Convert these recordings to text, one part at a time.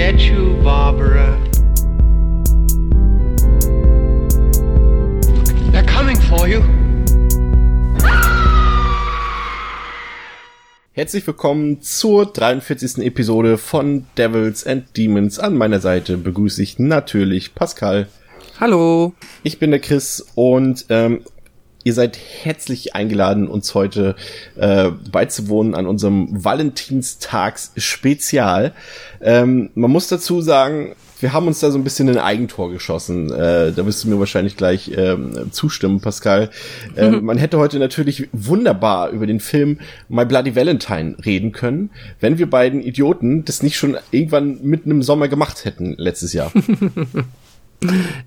get you, Barbara. They're coming for you. Herzlich willkommen zur 43. Episode von Devils and Demons. An meiner Seite begrüße ich natürlich Pascal. Hallo. Ich bin der Chris und ähm, ihr seid herzlich eingeladen, uns heute äh, beizuwohnen an unserem Valentinstags-Spezial. Ähm, man muss dazu sagen, wir haben uns da so ein bisschen ein Eigentor geschossen. Äh, da wirst du mir wahrscheinlich gleich ähm, zustimmen, Pascal. Äh, mhm. Man hätte heute natürlich wunderbar über den Film My Bloody Valentine reden können, wenn wir beiden Idioten das nicht schon irgendwann mitten im Sommer gemacht hätten letztes Jahr.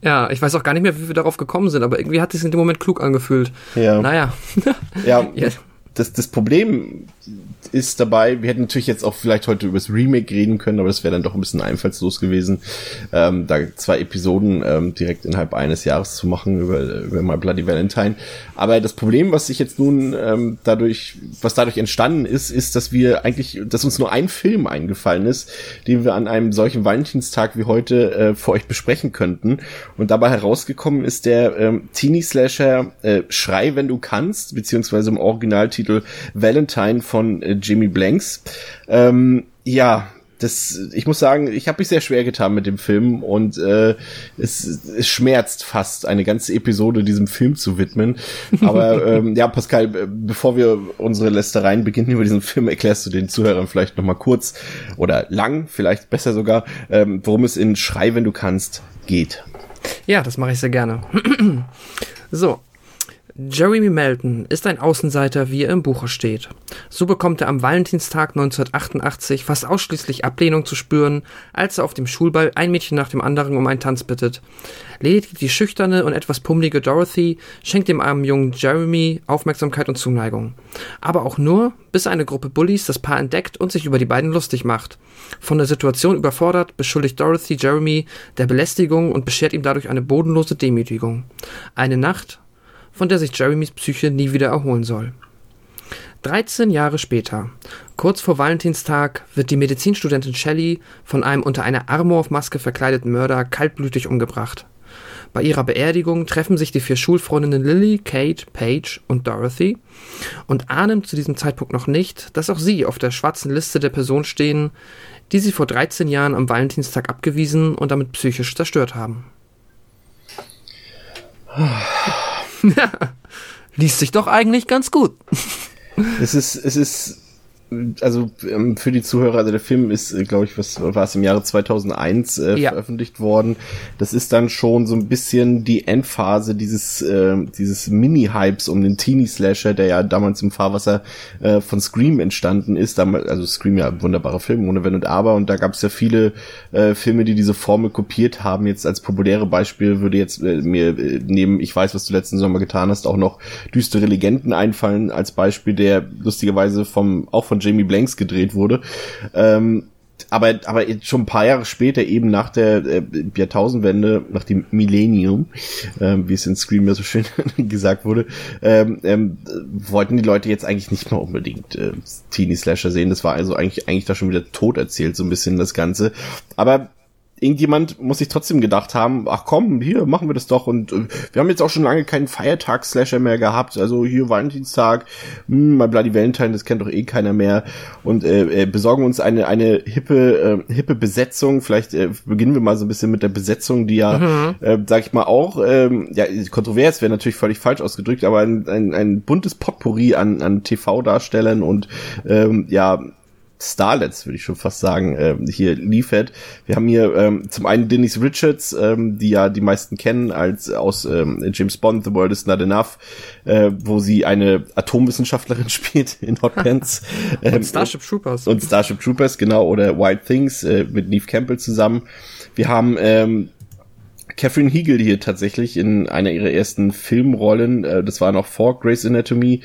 Ja, ich weiß auch gar nicht mehr, wie wir darauf gekommen sind, aber irgendwie hat es in dem Moment klug angefühlt. Ja. Naja. Ja, ja. Das, das Problem ist dabei, wir hätten natürlich jetzt auch vielleicht heute über das Remake reden können, aber das wäre dann doch ein bisschen einfallslos gewesen, ähm, da zwei Episoden ähm, direkt innerhalb eines Jahres zu machen über, über My Bloody Valentine. Aber das Problem, was sich jetzt nun ähm, dadurch, was dadurch entstanden ist, ist, dass wir eigentlich, dass uns nur ein Film eingefallen ist, den wir an einem solchen Valentinstag wie heute äh, für euch besprechen könnten. Und dabei herausgekommen ist der ähm, Teenie-Slasher äh, Schrei, wenn du kannst, beziehungsweise im Originaltitel Valentine von äh, Jimmy Blanks. Ähm, ja, das, ich muss sagen, ich habe mich sehr schwer getan mit dem Film und äh, es, es schmerzt fast, eine ganze Episode diesem Film zu widmen. Aber ähm, ja, Pascal, bevor wir unsere Lästereien beginnen über diesen Film, erklärst du den Zuhörern vielleicht noch mal kurz oder lang, vielleicht besser sogar, ähm, worum es in Schrei, wenn du kannst, geht. Ja, das mache ich sehr gerne. so, Jeremy Melton ist ein Außenseiter, wie er im Buche steht. So bekommt er am Valentinstag 1988 fast ausschließlich Ablehnung zu spüren, als er auf dem Schulball ein Mädchen nach dem anderen um einen Tanz bittet. Lediglich die schüchterne und etwas pummelige Dorothy schenkt dem armen jungen Jeremy Aufmerksamkeit und Zuneigung. Aber auch nur, bis eine Gruppe Bullies das Paar entdeckt und sich über die beiden lustig macht. Von der Situation überfordert, beschuldigt Dorothy Jeremy der Belästigung und beschert ihm dadurch eine bodenlose Demütigung. Eine Nacht, von der sich Jeremys Psyche nie wieder erholen soll. 13 Jahre später, kurz vor Valentinstag, wird die Medizinstudentin Shelley von einem unter einer Armorph-Maske verkleideten Mörder kaltblütig umgebracht. Bei ihrer Beerdigung treffen sich die vier Schulfreundinnen Lily, Kate, Paige und Dorothy und ahnen zu diesem Zeitpunkt noch nicht, dass auch sie auf der schwarzen Liste der Personen stehen, die sie vor 13 Jahren am Valentinstag abgewiesen und damit psychisch zerstört haben. Liest sich doch eigentlich ganz gut. Es ist, es ist also ähm, für die Zuhörer, also der Film ist, äh, glaube ich, was war es im Jahre 2001 äh, ja. veröffentlicht worden. Das ist dann schon so ein bisschen die Endphase dieses äh, dieses Mini-Hypes um den Teenie-Slasher, der ja damals im Fahrwasser äh, von Scream entstanden ist. Damals, also Scream ja ein wunderbarer Film ohne Wenn und Aber und da gab es ja viele äh, Filme, die diese Formel kopiert haben. Jetzt als populäre Beispiel würde jetzt äh, mir äh, neben Ich weiß, was du letzten Sommer getan hast, auch noch düstere Legenden einfallen als Beispiel, der lustigerweise vom auch von Jamie Blanks gedreht wurde. Ähm, aber, aber schon ein paar Jahre später, eben nach der äh, Jahrtausendwende, nach dem Millennium, ähm, wie es in Scream ja so schön gesagt wurde, ähm, ähm, wollten die Leute jetzt eigentlich nicht mehr unbedingt äh, Teenie Slasher sehen. Das war also eigentlich, eigentlich da schon wieder tot erzählt, so ein bisschen das Ganze. Aber irgendjemand muss sich trotzdem gedacht haben, ach komm, hier machen wir das doch. Und äh, wir haben jetzt auch schon lange keinen Feiertag-Slasher mehr gehabt, also hier Valentinstag, hm, My Bloody Valentine, das kennt doch eh keiner mehr. Und äh, äh, besorgen uns eine eine hippe äh, hippe Besetzung, vielleicht äh, beginnen wir mal so ein bisschen mit der Besetzung, die ja, mhm. äh, sag ich mal auch, ähm, ja kontrovers wäre natürlich völlig falsch ausgedrückt, aber ein, ein, ein buntes Potpourri an an TV-Darstellern und ähm, ja Starlets, würde ich schon fast sagen, äh, hier liefert. Wir haben hier ähm, zum einen Denise Richards, ähm, die ja die meisten kennen als aus ähm, James Bond, The World is Not Enough, äh, wo sie eine Atomwissenschaftlerin spielt in Hot Pants. Ähm, und Starship Troopers. Und Starship Troopers, genau, oder Wild Things äh, mit Neve Campbell zusammen. Wir haben ähm, Catherine Hegel hier tatsächlich in einer ihrer ersten Filmrollen. Äh, das war noch vor Grey's Anatomy.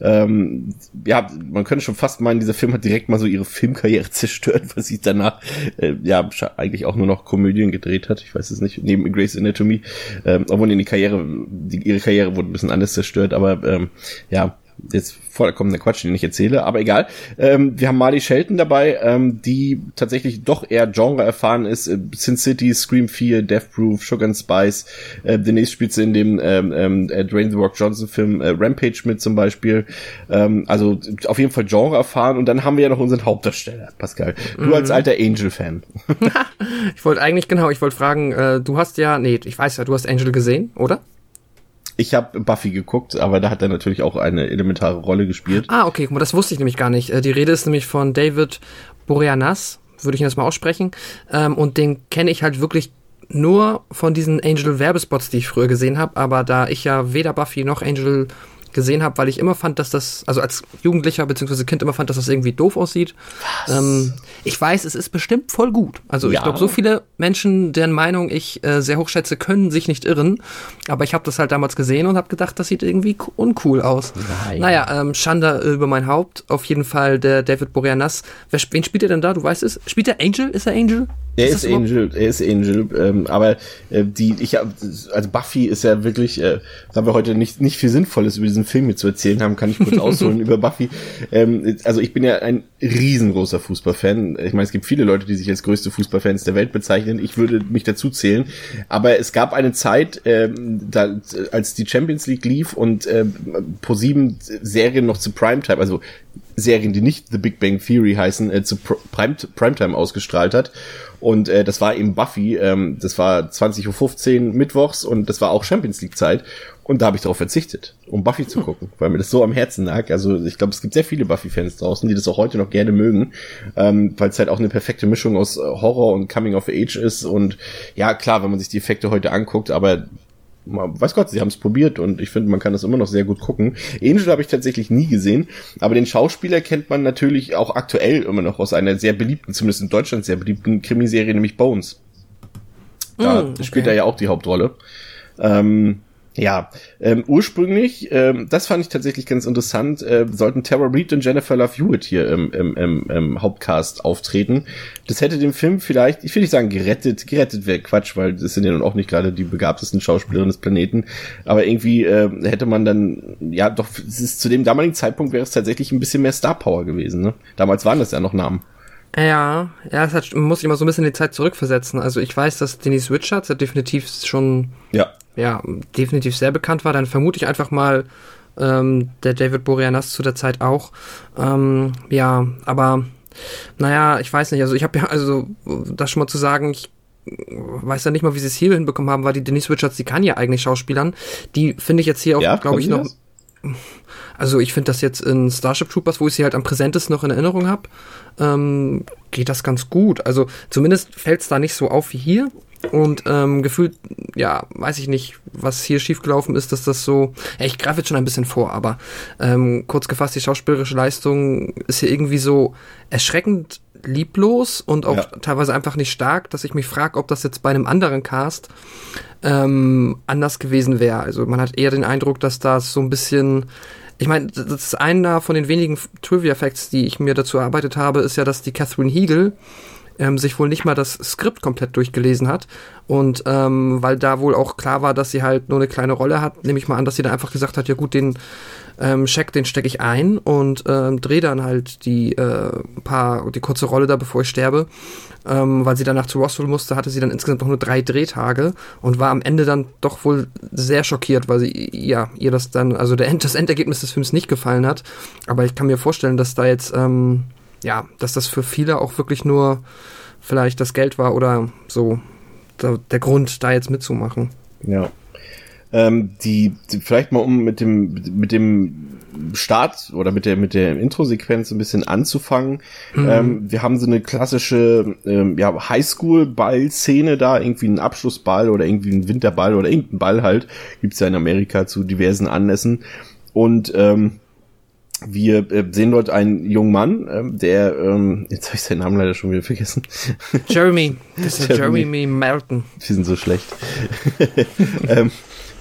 Ähm, ja, man könnte schon fast meinen, dieser Film hat direkt mal so ihre Filmkarriere zerstört, weil sie danach äh, ja eigentlich auch nur noch Komödien gedreht hat. Ich weiß es nicht, neben Grey's Anatomy. Ähm, obwohl die Karriere, die, ihre Karriere wurde ein bisschen anders zerstört, aber ähm, ja, jetzt vollkommener Quatsch, den ich erzähle, aber egal. Ähm, wir haben Marley Shelton dabei, ähm, die tatsächlich doch eher Genre erfahren ist. Äh, Sin City, Scream 4, Death Proof, Sugar and Spice. Äh, demnächst spielt sie in dem ähm, ähm, äh, Dwayne The Rock Johnson Film äh, Rampage mit zum Beispiel. Ähm, also auf jeden Fall Genre erfahren. Und dann haben wir ja noch unseren Hauptdarsteller, Pascal. Du mhm. als alter Angel-Fan. ich wollte eigentlich, genau, ich wollte fragen, äh, du hast ja, nee, ich weiß ja, du hast Angel gesehen, oder? Ich habe Buffy geguckt, aber da hat er natürlich auch eine elementare Rolle gespielt. Ah, okay, guck mal, das wusste ich nämlich gar nicht. Äh, die Rede ist nämlich von David Boreanaz, würde ich ihn das mal aussprechen. Ähm, und den kenne ich halt wirklich nur von diesen Angel-Werbespots, die ich früher gesehen habe. Aber da ich ja weder Buffy noch Angel gesehen habe, weil ich immer fand, dass das, also als Jugendlicher bzw. Kind immer fand, dass das irgendwie doof aussieht. Ähm, ich weiß, es ist bestimmt voll gut. Also ja. ich glaube, so viele Menschen, deren Meinung ich äh, sehr hoch schätze, können sich nicht irren. Aber ich habe das halt damals gesehen und habe gedacht, das sieht irgendwie uncool aus. Nein. Naja, ähm, Schande über mein Haupt. Auf jeden Fall der David Boreanaz. Wer, wen spielt er denn da? Du weißt es. Spielt er Angel? Ist er Angel? Er ist, ist Angel, er ist Angel, ähm, aber äh, die, ich hab, also Buffy ist ja wirklich, äh, da wir heute nicht nicht viel Sinnvolles über diesen Film hier zu erzählen haben, kann ich kurz ausholen über Buffy. Ähm, also ich bin ja ein riesengroßer Fußballfan. Ich meine, es gibt viele Leute, die sich als größte Fußballfans der Welt bezeichnen. Ich würde mich dazu zählen. Aber es gab eine Zeit, ähm, da, als die Champions League lief und äh, po sieben Serien noch zu Primetime, also Serien, die nicht The Big Bang Theory heißen, äh, zu Prime Primetime ausgestrahlt hat. Und äh, das war eben Buffy, ähm, das war 20.15 Uhr mittwochs und das war auch Champions League Zeit. Und da habe ich darauf verzichtet, um Buffy zu gucken, weil mir das so am Herzen lag. Also ich glaube, es gibt sehr viele Buffy-Fans draußen, die das auch heute noch gerne mögen, ähm, weil es halt auch eine perfekte Mischung aus Horror und Coming of Age ist. Und ja, klar, wenn man sich die Effekte heute anguckt, aber weiß Gott, sie haben es probiert und ich finde, man kann das immer noch sehr gut gucken. Angel habe ich tatsächlich nie gesehen, aber den Schauspieler kennt man natürlich auch aktuell immer noch aus einer sehr beliebten, zumindest in Deutschland sehr beliebten Krimiserie, nämlich Bones. Da mm, okay. spielt er ja auch die Hauptrolle. Ähm, ja, ähm, ursprünglich, ähm, das fand ich tatsächlich ganz interessant, äh, sollten Tara Reid und Jennifer Love Hewitt hier im, im, im, im Hauptcast auftreten. Das hätte dem Film vielleicht, ich will nicht sagen gerettet, gerettet wäre Quatsch, weil das sind ja nun auch nicht gerade die begabtesten Schauspielerinnen des Planeten, aber irgendwie äh, hätte man dann, ja doch, es ist, zu dem damaligen Zeitpunkt wäre es tatsächlich ein bisschen mehr Star Power gewesen. Ne? Damals waren das ja noch Namen. Ja, ja, es hat, man muss sich mal so ein bisschen die Zeit zurückversetzen. Also ich weiß, dass Denise Richards ja definitiv schon ja ja, definitiv sehr bekannt war, dann vermute ich einfach mal ähm, der David Boreanaz zu der Zeit auch. Ähm, ja, aber naja, ich weiß nicht, also ich habe ja, also das schon mal zu sagen, ich weiß ja nicht mal, wie sie es hier hinbekommen haben, weil die Denise Richards, die kann ja eigentlich Schauspielern. Die finde ich jetzt hier auch, ja, glaube ich, noch. Das? Also ich finde das jetzt in Starship Troopers, wo ich sie halt am präsentesten noch in Erinnerung habe, ähm, geht das ganz gut. Also zumindest fällt es da nicht so auf wie hier. Und ähm, gefühlt, ja, weiß ich nicht, was hier schiefgelaufen ist, dass das so. Ja, ich greife jetzt schon ein bisschen vor, aber ähm, kurz gefasst, die schauspielerische Leistung ist hier irgendwie so erschreckend lieblos und auch ja. teilweise einfach nicht stark, dass ich mich frage, ob das jetzt bei einem anderen Cast ähm, anders gewesen wäre. Also man hat eher den Eindruck, dass das so ein bisschen ich meine, das ist einer von den wenigen Trivia-Facts, die ich mir dazu erarbeitet habe, ist ja, dass die Catherine Hegel ähm, sich wohl nicht mal das Skript komplett durchgelesen hat. Und ähm, weil da wohl auch klar war, dass sie halt nur eine kleine Rolle hat, nehme ich mal an, dass sie dann einfach gesagt hat, ja gut, den ähm, Scheck, den stecke ich ein und ähm, drehe dann halt die äh, paar, die kurze Rolle da, bevor ich sterbe. Ähm, weil sie danach zu Roswell musste, hatte sie dann insgesamt noch nur drei Drehtage und war am Ende dann doch wohl sehr schockiert, weil sie, ja, ihr das dann, also der End, das Endergebnis des Films nicht gefallen hat. Aber ich kann mir vorstellen, dass da jetzt, ähm, ja, dass das für viele auch wirklich nur vielleicht das Geld war oder so der Grund, da jetzt mitzumachen. Ja. Ähm, die, die, vielleicht mal um mit dem mit dem Start oder mit der mit der Intro-Sequenz ein bisschen anzufangen. Mhm. Ähm, wir haben so eine klassische ähm, ja, Highschool-Ball-Szene da, irgendwie ein Abschlussball oder irgendwie ein Winterball oder irgendein Ball halt, gibt's ja in Amerika zu diversen Anlässen. Und ähm, wir äh, sehen dort einen jungen Mann, ähm, der, ähm, jetzt habe ich seinen Namen leider schon wieder vergessen. Jeremy. Das ist Jeremy, Jeremy Melton. Die sind so schlecht. ähm,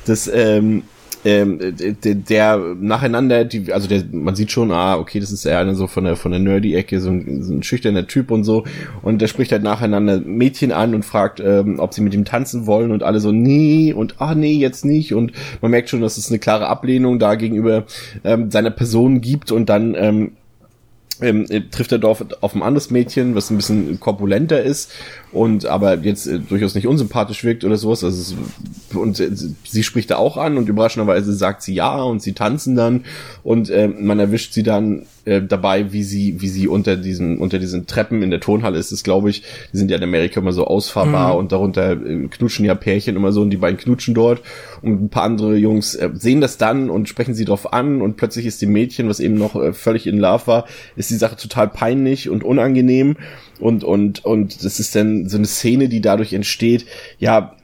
das, ähm, ähm, der, der nacheinander, die, also der, man sieht schon, ah, okay, das ist eher eine so von der von der Nerdy-Ecke, so ein, so ein schüchterner Typ und so. Und der spricht halt nacheinander Mädchen an und fragt, ähm, ob sie mit ihm tanzen wollen und alle so, nee, und ah nee, jetzt nicht. Und man merkt schon, dass es eine klare Ablehnung da gegenüber ähm, seiner Person gibt und dann ähm, ähm, trifft er dort auf ein anderes Mädchen, was ein bisschen korpulenter ist und aber jetzt äh, durchaus nicht unsympathisch wirkt oder sowas. Also es, und äh, sie spricht da auch an und überraschenderweise sagt sie ja und sie tanzen dann und äh, man erwischt sie dann äh, dabei, wie sie, wie sie unter diesen, unter diesen Treppen in der Turnhalle ist es, glaube ich. Die sind ja in Amerika immer so ausfahrbar mhm. und darunter äh, knutschen ja Pärchen immer so und die beiden knutschen dort und ein paar andere Jungs äh, sehen das dann und sprechen sie drauf an und plötzlich ist dem Mädchen, was eben noch äh, völlig in Love war, ist die Sache total peinlich und unangenehm und, und, und das ist dann so eine Szene, die dadurch entsteht, ja,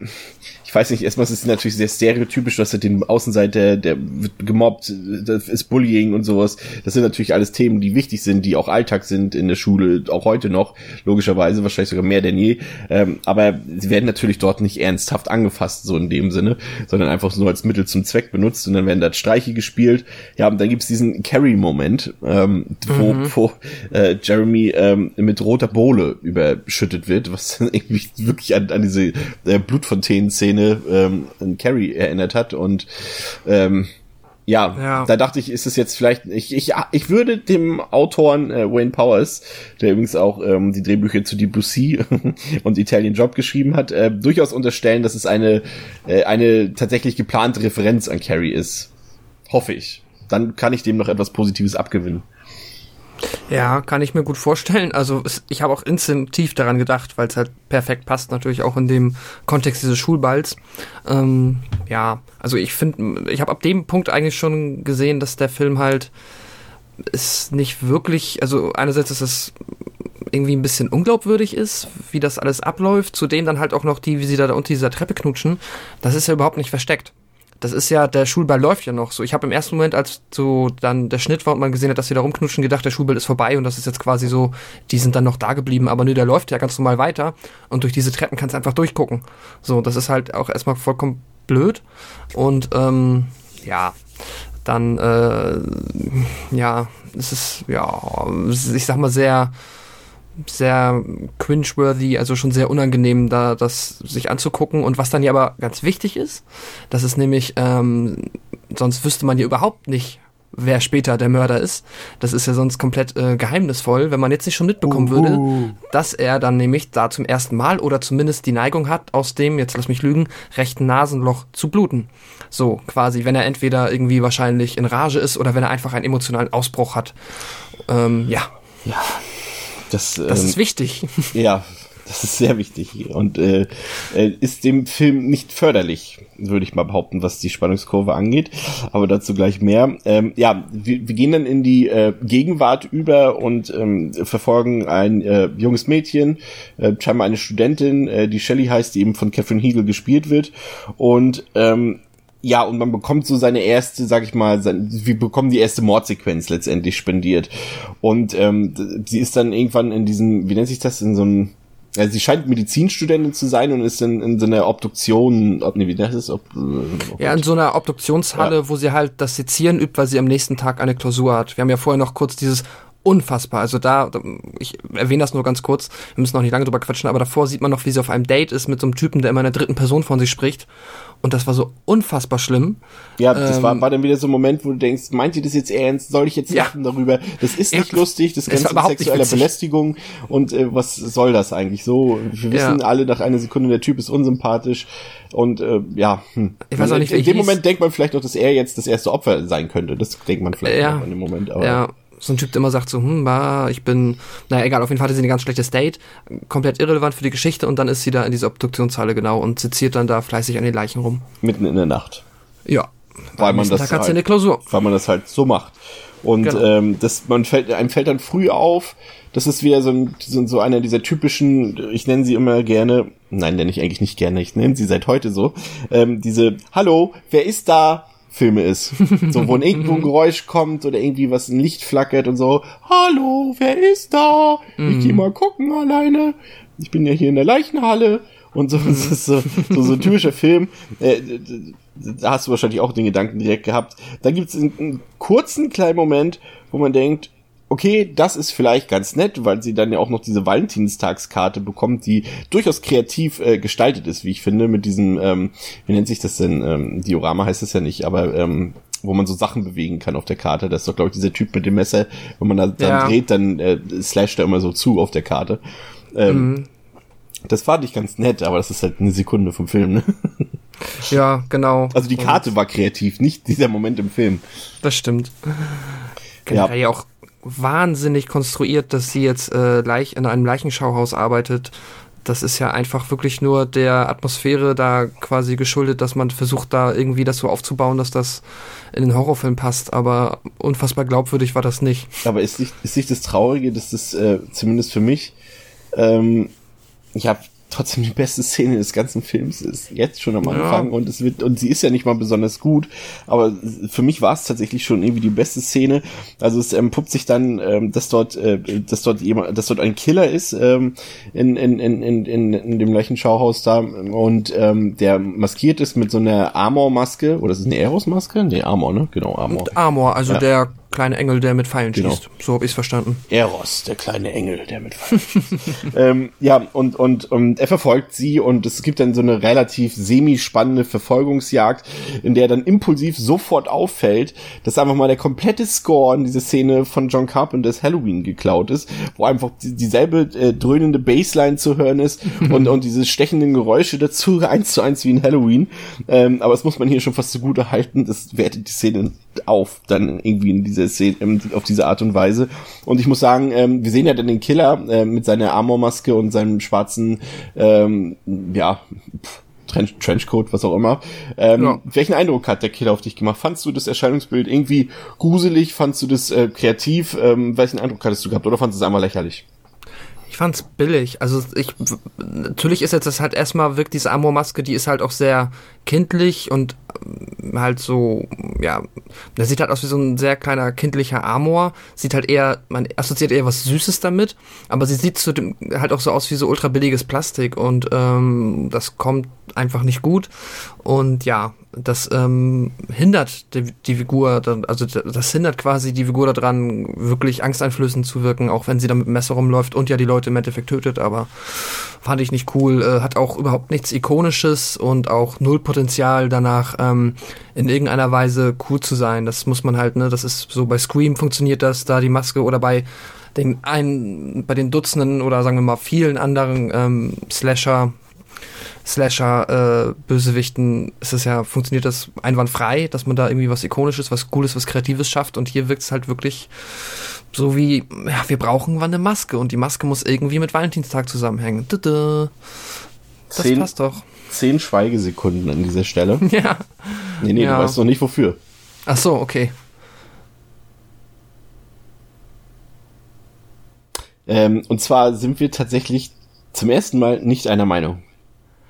ich weiß nicht, erstmal ist es natürlich sehr stereotypisch, dass er den Außenseiter, der wird gemobbt, das ist Bullying und sowas. Das sind natürlich alles Themen, die wichtig sind, die auch Alltag sind in der Schule, auch heute noch, logischerweise, wahrscheinlich sogar mehr denn je. Ähm, aber sie werden natürlich dort nicht ernsthaft angefasst, so in dem Sinne, sondern einfach nur als Mittel zum Zweck benutzt und dann werden da Streiche gespielt. Ja, und dann gibt's diesen Carry-Moment, ähm, wo, mhm. wo äh, Jeremy ähm, mit roter Bohle überschüttet wird, was dann irgendwie wirklich an, an diese äh, Blutfontänen-Szene Szene ähm, an Carrie erinnert hat und ähm, ja, ja, da dachte ich, ist es jetzt vielleicht, ich, ich, ich würde dem Autoren äh, Wayne Powers, der übrigens auch ähm, die Drehbücher zu Sea und Italian Job geschrieben hat, äh, durchaus unterstellen, dass es eine, äh, eine tatsächlich geplante Referenz an Carrie ist. Hoffe ich. Dann kann ich dem noch etwas Positives abgewinnen. Ja, kann ich mir gut vorstellen. Also ich habe auch instinktiv daran gedacht, weil es halt perfekt passt, natürlich auch in dem Kontext dieses Schulballs. Ähm, ja, also ich finde, ich habe ab dem Punkt eigentlich schon gesehen, dass der Film halt ist nicht wirklich, also einerseits ist es irgendwie ein bisschen unglaubwürdig ist, wie das alles abläuft, zudem dann halt auch noch die, wie sie da unter dieser Treppe knutschen, das ist ja überhaupt nicht versteckt das ist ja, der Schulball läuft ja noch so. Ich habe im ersten Moment, als so dann der Schnitt war und man gesehen hat, dass sie da rumknutschen, gedacht, der Schulball ist vorbei und das ist jetzt quasi so, die sind dann noch da geblieben, aber nö, der läuft ja ganz normal weiter und durch diese Treppen kannst du einfach durchgucken. So, das ist halt auch erstmal vollkommen blöd und ähm, ja, dann äh, ja, es ist ja, ich sag mal sehr sehr cringeworthy, also schon sehr unangenehm, da das sich anzugucken. Und was dann hier aber ganz wichtig ist, das ist nämlich, ähm, sonst wüsste man ja überhaupt nicht, wer später der Mörder ist. Das ist ja sonst komplett äh, geheimnisvoll, wenn man jetzt nicht schon mitbekommen uh. würde, dass er dann nämlich da zum ersten Mal oder zumindest die Neigung hat, aus dem, jetzt lass mich lügen, rechten Nasenloch zu bluten. So, quasi, wenn er entweder irgendwie wahrscheinlich in Rage ist oder wenn er einfach einen emotionalen Ausbruch hat. Ähm, ja. Ja, das, das ähm, ist wichtig. Ja, das ist sehr wichtig und äh, äh, ist dem Film nicht förderlich, würde ich mal behaupten, was die Spannungskurve angeht. Aber dazu gleich mehr. Ähm, ja, wir, wir gehen dann in die äh, Gegenwart über und ähm, verfolgen ein äh, junges Mädchen, äh, scheinbar eine Studentin, äh, die Shelley heißt, die eben von Catherine Hegel gespielt wird und ähm, ja, und man bekommt so seine erste, sag ich mal, sein, wir bekommen die erste Mordsequenz letztendlich spendiert. Und ähm, sie ist dann irgendwann in diesem, wie nennt sich das, in so einem also sie scheint Medizinstudentin zu sein und ist in, in so einer Obduktion, ob, nee, wie das ist, ob, äh, ja, in so einer Obduktionshalle, ja. wo sie halt das Sezieren übt, weil sie am nächsten Tag eine Klausur hat. Wir haben ja vorher noch kurz dieses unfassbar. Also da, ich erwähne das nur ganz kurz, wir müssen noch nicht lange drüber quatschen, aber davor sieht man noch, wie sie auf einem Date ist mit so einem Typen, der immer in der dritten Person von sich spricht. Und das war so unfassbar schlimm. Ja, das ähm, war, war dann wieder so ein Moment, wo du denkst, meint ihr das jetzt ernst? Soll ich jetzt ja. lachen darüber? Das ist nicht ja, lustig, das Ganze ist sexuelle Belästigung. Und äh, was soll das eigentlich so? Wir wissen ja. alle nach einer Sekunde, der Typ ist unsympathisch. Und äh, ja, hm. ich weiß auch nicht, in, in dem hieß. Moment denkt man vielleicht auch, dass er jetzt das erste Opfer sein könnte. Das denkt man vielleicht ja. in dem Moment. Aber ja so ein Typ, der immer sagt so, hm, bah, ich bin, naja, egal, auf jeden Fall hatte sie eine ganz schlechte State, komplett irrelevant für die Geschichte und dann ist sie da in dieser Obduktionshalle genau und seziert dann da fleißig an den Leichen rum. Mitten in der Nacht. Ja. Weil man das Tag halt, eine Klausur. Weil man das halt so macht. Und genau. ähm, das, man fällt, einem fällt dann früh auf, das ist wieder so, ein, so, so einer dieser typischen, ich nenne sie immer gerne, nein, nenne ich eigentlich nicht gerne, ich nenne sie seit heute so, ähm, diese, hallo, wer ist da? Filme ist. So, wo irgendwo ein Geräusch kommt oder irgendwie was ein Licht flackert und so, hallo, wer ist da? Ich geh mhm. mal gucken alleine. Ich bin ja hier in der Leichenhalle und so. Das ist so, so, so ein typischer Film. Äh, da hast du wahrscheinlich auch den Gedanken direkt gehabt. Da gibt es einen, einen kurzen kleinen Moment, wo man denkt, okay, das ist vielleicht ganz nett, weil sie dann ja auch noch diese Valentinstagskarte bekommt, die durchaus kreativ äh, gestaltet ist, wie ich finde, mit diesem, ähm, wie nennt sich das denn? Ähm, Diorama heißt es ja nicht, aber ähm, wo man so Sachen bewegen kann auf der Karte. Das ist doch, glaube ich, dieser Typ mit dem Messer. Wenn man da dann ja. dreht, dann äh, slasht er immer so zu auf der Karte. Ähm, mhm. Das fand ich ganz nett, aber das ist halt eine Sekunde vom Film, ne? Ja, genau. Also die Karte Und war kreativ, nicht dieser Moment im Film. Das stimmt. Generell ja auch wahnsinnig konstruiert, dass sie jetzt äh, leicht in einem Leichenschauhaus arbeitet. Das ist ja einfach wirklich nur der Atmosphäre da quasi geschuldet, dass man versucht, da irgendwie das so aufzubauen, dass das in den Horrorfilm passt. Aber unfassbar glaubwürdig war das nicht. Aber ist nicht, ist nicht das Traurige, dass das äh, zumindest für mich, ähm, ich habe trotzdem die beste Szene des ganzen Films ist jetzt schon am Anfang ja. und es wird und sie ist ja nicht mal besonders gut, aber für mich war es tatsächlich schon irgendwie die beste Szene. Also es empuppt sich dann, ähm, dass dort, äh, dass dort jemand, dass dort ein Killer ist ähm, in, in, in, in, in, in dem gleichen Schauhaus da und ähm, der maskiert ist mit so einer Armor-Maske oder ist es eine Eros-Maske? Nee, Armor, ne? Genau, Armor. Und Armor, also ja. der kleine Engel, der mit Pfeilen genau. schießt. So habe ich es verstanden. Eros, der kleine Engel, der mit Pfeilen schießt. ähm, ja, und, und, und er verfolgt sie und es gibt dann so eine relativ semi-spannende Verfolgungsjagd, in der dann impulsiv sofort auffällt, dass einfach mal der komplette Score in dieser Szene von John Carpenter's Halloween geklaut ist, wo einfach dieselbe äh, dröhnende Bassline zu hören ist und, und diese stechenden Geräusche dazu eins zu eins wie in Halloween. Ähm, aber das muss man hier schon fast zugute halten, das wertet die Szene auf, dann irgendwie in dieser Szene, ähm, auf diese Art und Weise. Und ich muss sagen, ähm, wir sehen ja dann den Killer äh, mit seiner Armormaske und seinem schwarzen, ähm, ja, Trench, Trenchcoat, was auch immer. Ähm, ja. Welchen Eindruck hat der Killer auf dich gemacht? Fandst du das Erscheinungsbild irgendwie gruselig? Fandst du das äh, kreativ? Ähm, welchen Eindruck hattest du gehabt? Oder fandest du es einmal lächerlich? Ich fand's billig. Also ich natürlich ist jetzt das halt erstmal wirkt diese Amor-Maske, die ist halt auch sehr kindlich und ähm, halt so, ja, der sieht halt aus wie so ein sehr kleiner kindlicher Amor. Sieht halt eher, man assoziiert eher was Süßes damit, aber sie sieht zu dem, halt auch so aus wie so ultra billiges Plastik und ähm, das kommt einfach nicht gut. Und ja, das ähm, hindert die, die Figur, also das hindert quasi die Figur daran, wirklich angsteinflößend zu wirken, auch wenn sie da mit dem Messer rumläuft und ja die Leute im Endeffekt tötet, aber fand ich nicht cool. Äh, hat auch überhaupt nichts Ikonisches und auch null Potenzial danach, ähm, in irgendeiner Weise cool zu sein. Das muss man halt, ne, das ist so bei Scream funktioniert das, da die Maske oder bei den einen, bei den Dutzenden oder sagen wir mal vielen anderen ähm, Slasher Slasher-Bösewichten äh, ist es ja, funktioniert das einwandfrei, dass man da irgendwie was Ikonisches, was Cooles, was Kreatives schafft und hier wirkt es halt wirklich so wie, ja, wir brauchen eine Maske und die Maske muss irgendwie mit Valentinstag zusammenhängen. Das zehn, passt doch. Zehn Schweigesekunden an dieser Stelle. Ja. Nee, nee, ja. du weißt noch nicht wofür. Ach so, okay. Ähm, und zwar sind wir tatsächlich zum ersten Mal nicht einer Meinung.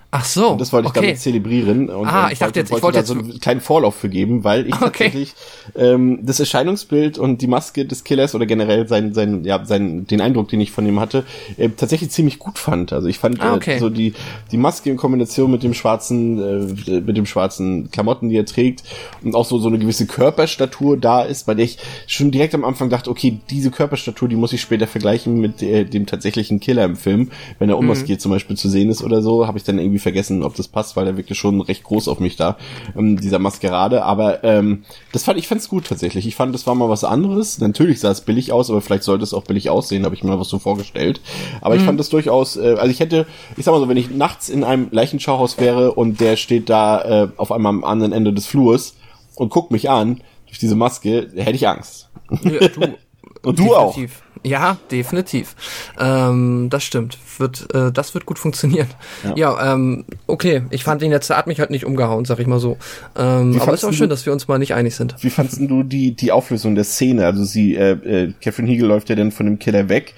Ach so. Und das wollte ich okay. damit zelebrieren. Und, ah, ich dachte jetzt, ich wollte jetzt so einen kleinen Vorlauf für geben, weil ich okay. tatsächlich ähm, das Erscheinungsbild und die Maske des Killers oder generell sein, sein, ja, sein, den Eindruck, den ich von ihm hatte, äh, tatsächlich ziemlich gut fand. Also ich fand ah, okay. äh, so die die Maske in Kombination mit dem schwarzen, äh, mit dem schwarzen Klamotten, die er trägt und auch so so eine gewisse Körperstatur da ist, bei der ich schon direkt am Anfang dachte, okay, diese Körperstatur, die muss ich später vergleichen mit äh, dem tatsächlichen Killer im Film, wenn er unmaskiert mhm. zum Beispiel zu sehen ist oder so, habe ich dann irgendwie irgendwie vergessen, ob das passt, weil er wirklich schon recht groß auf mich da, ähm, dieser Maskerade. Aber ähm, das fand ich fand's gut tatsächlich. Ich fand, das war mal was anderes. Natürlich sah es billig aus, aber vielleicht sollte es auch billig aussehen, habe ich mir mal was so vorgestellt. Aber mhm. ich fand das durchaus, äh, also ich hätte, ich sag mal so, wenn ich nachts in einem Leichenschauhaus wäre und der steht da äh, auf einmal am anderen Ende des Flurs und guckt mich an durch diese Maske, hätte ich Angst. Ja, du. und du Definitiv. auch. Ja, definitiv. Ähm, das stimmt. Wird, äh, das wird gut funktionieren. Ja, ja ähm, okay. Ich fand ihn jetzt, der hat mich halt nicht umgehauen, sag ich mal so. Ähm, aber es ist auch schön, dass wir uns mal nicht einig sind. Wie fandst du die, die Auflösung der Szene? Also sie, äh, äh, Catherine Hegel läuft ja dann von dem Killer weg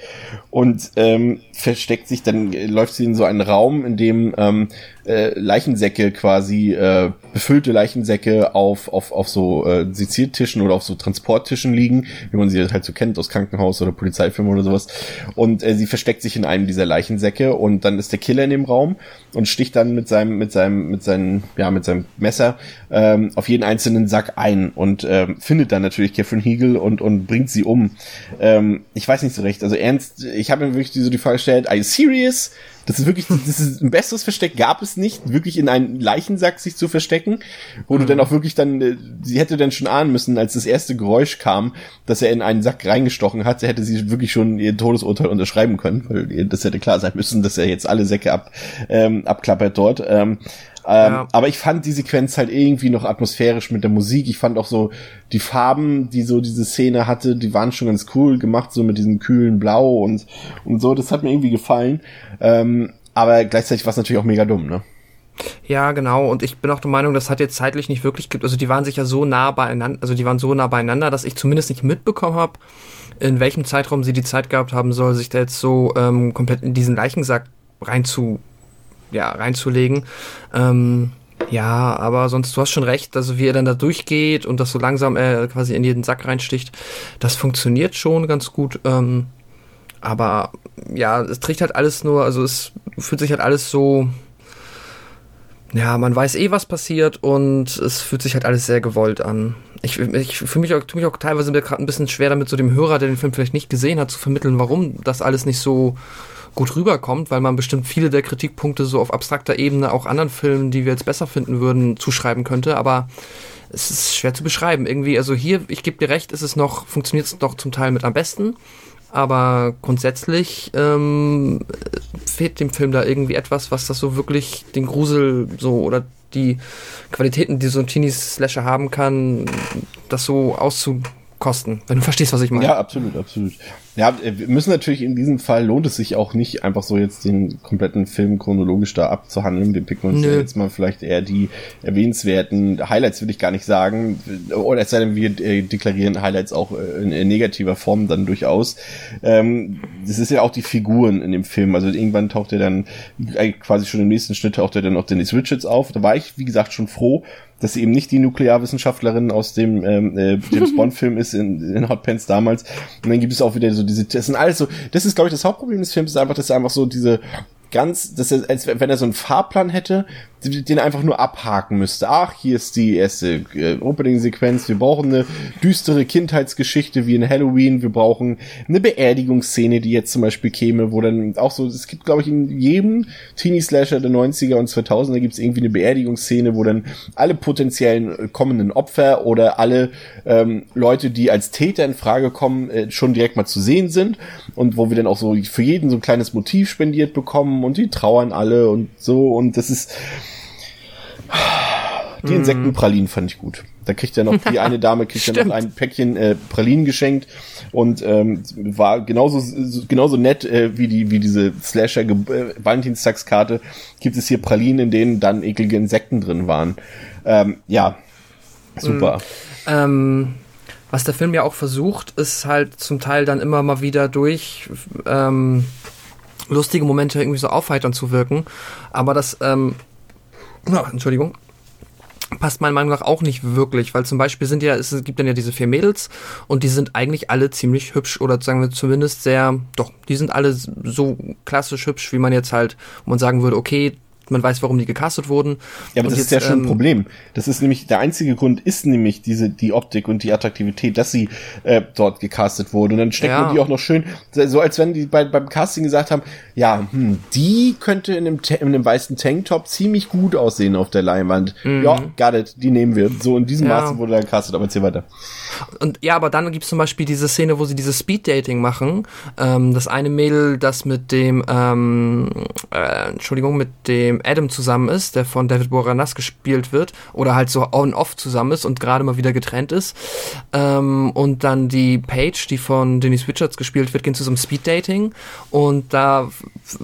und ähm, versteckt sich, dann läuft sie in so einen Raum, in dem ähm, äh, Leichensäcke quasi, äh, befüllte Leichensäcke auf, auf, auf so äh, Seziertischen oder auf so Transporttischen liegen, wie man sie halt so kennt aus Krankenhaus oder Polizeifilmen oder sowas. Und äh, sie versteckt sich in einem dieser Leichensäcke und dann ist der Killer in dem Raum und sticht dann mit seinem, mit seinem, mit seinem, ja, mit seinem Messer ähm, auf jeden einzelnen Sack ein und ähm, findet dann natürlich Catherine Hegel und, und bringt sie um. Ähm, ich weiß nicht so recht. Also ernst, ich habe mir wirklich so die Frage gestellt, are you serious? Das ist wirklich, das ist ein besseres Versteck gab es nicht, wirklich in einen Leichensack sich zu verstecken, wo mhm. du dann auch wirklich dann, äh, sie hätte dann schon ahnen müssen, als das erste Geräusch kam, dass er in einen Sack reingestochen hat, hätte sie wirklich schon ihr Todesurteil unterschreiben können, weil das hätte klar sein müssen, dass er jetzt alle Säcke ab, ähm, abklappert dort. Ähm, ähm, ja. Aber ich fand die Sequenz halt irgendwie noch atmosphärisch mit der Musik. Ich fand auch so die Farben, die so diese Szene hatte, die waren schon ganz cool gemacht, so mit diesem kühlen Blau und, und so. Das hat mir irgendwie gefallen. Ähm, aber gleichzeitig war es natürlich auch mega dumm, ne? Ja, genau. Und ich bin auch der Meinung, das hat jetzt zeitlich nicht wirklich gibt. Also die waren sich ja so nah beieinander, also die waren so nah beieinander, dass ich zumindest nicht mitbekommen habe, in welchem Zeitraum sie die Zeit gehabt haben soll, sich da jetzt so ähm, komplett in diesen Leichensack rein zu ja, reinzulegen. Ähm, ja, aber sonst, du hast schon recht, also wie er dann da durchgeht und das so langsam äh, quasi in jeden Sack reinsticht, das funktioniert schon ganz gut. Ähm, aber ja, es trägt halt alles nur, also es fühlt sich halt alles so, ja, man weiß eh, was passiert und es fühlt sich halt alles sehr gewollt an. Ich, ich fühle mich auch, mich auch teilweise gerade ein bisschen schwer damit, so dem Hörer, der den Film vielleicht nicht gesehen hat, zu vermitteln, warum das alles nicht so gut rüberkommt, weil man bestimmt viele der Kritikpunkte so auf abstrakter Ebene auch anderen Filmen, die wir jetzt besser finden würden, zuschreiben könnte, aber es ist schwer zu beschreiben. Irgendwie, also hier, ich gebe dir recht, ist es noch, funktioniert es noch zum Teil mit am besten, aber grundsätzlich ähm, fehlt dem Film da irgendwie etwas, was das so wirklich den Grusel so oder die Qualitäten, die so ein Teenie-Slasher haben kann, das so auszukosten, wenn du verstehst, was ich meine. Ja, absolut, absolut. Ja, wir müssen natürlich in diesem Fall lohnt es sich auch nicht einfach so jetzt den kompletten Film chronologisch da abzuhandeln. Wir picken uns ja jetzt mal vielleicht eher die erwähnenswerten Highlights, würde ich gar nicht sagen. Oder es sei denn, wir äh, deklarieren Highlights auch äh, in, in negativer Form dann durchaus. Ähm, das ist ja auch die Figuren in dem Film. Also irgendwann taucht er dann äh, quasi schon im nächsten Schnitt taucht er dann auch Dennis Richards auf. Da war ich, wie gesagt, schon froh, dass sie eben nicht die Nuklearwissenschaftlerin aus dem ähm, äh, James Bond Film ist in, in Hot Pants damals. Und dann gibt es auch wieder so diese, das sind alles so, das ist glaube ich das Hauptproblem des Films, ist einfach, dass er einfach so diese ganz, dass er, als wenn er so einen Fahrplan hätte, den einfach nur abhaken müsste. Ach, hier ist die erste äh, Opening-Sequenz. Wir brauchen eine düstere Kindheitsgeschichte wie in Halloween. Wir brauchen eine Beerdigungsszene, die jetzt zum Beispiel käme, wo dann auch so, es gibt, glaube ich, in jedem Teenie-Slasher der 90er und 2000er gibt es irgendwie eine Beerdigungsszene, wo dann alle potenziellen äh, kommenden Opfer oder alle ähm, Leute, die als Täter in Frage kommen, äh, schon direkt mal zu sehen sind und wo wir dann auch so für jeden so ein kleines Motiv spendiert bekommen und die trauern alle und so und das ist die Insektenpralinen fand ich gut. Da kriegt ja noch die eine Dame kriegt ja noch ein Päckchen äh, Pralinen geschenkt und ähm, war genauso genauso nett äh, wie die wie diese Slasher äh, Valentinstagskarte gibt es hier Pralinen, in denen dann eklige Insekten drin waren. Ähm, ja, super. Mhm. Ähm, was der Film ja auch versucht, ist halt zum Teil dann immer mal wieder durch ähm, lustige Momente irgendwie so aufheitern zu wirken. Aber das ähm, ach, Entschuldigung, passt meiner Meinung nach auch nicht wirklich, weil zum Beispiel sind ja, es gibt dann ja diese vier Mädels und die sind eigentlich alle ziemlich hübsch oder sagen wir zumindest sehr, doch, die sind alle so klassisch hübsch, wie man jetzt halt, wo man sagen würde, okay, man weiß, warum die gecastet wurden. Ja, aber das jetzt, ist ja schon ein ähm, Problem. Das ist nämlich, der einzige Grund ist nämlich diese, die Optik und die Attraktivität, dass sie äh, dort gecastet wurde. Und dann steckt ja. man die auch noch schön, so als wenn die bei, beim Casting gesagt haben, ja, hm, die könnte in einem, in einem weißen Tanktop ziemlich gut aussehen auf der Leinwand. Mhm. Ja, got it, die nehmen wir. So in diesem ja. Maße wurde dann gecastet, aber erzähl weiter. Und ja, aber dann gibt's zum Beispiel diese Szene, wo sie dieses Speed-Dating machen. Ähm, das eine Mädel, das mit dem, ähm, äh, Entschuldigung, mit dem Adam zusammen ist, der von David Boranas gespielt wird, oder halt so on-off zusammen ist und gerade mal wieder getrennt ist. Ähm, und dann die Paige, die von Denise Richards gespielt wird, gehen zu so einem Speed-Dating. Und da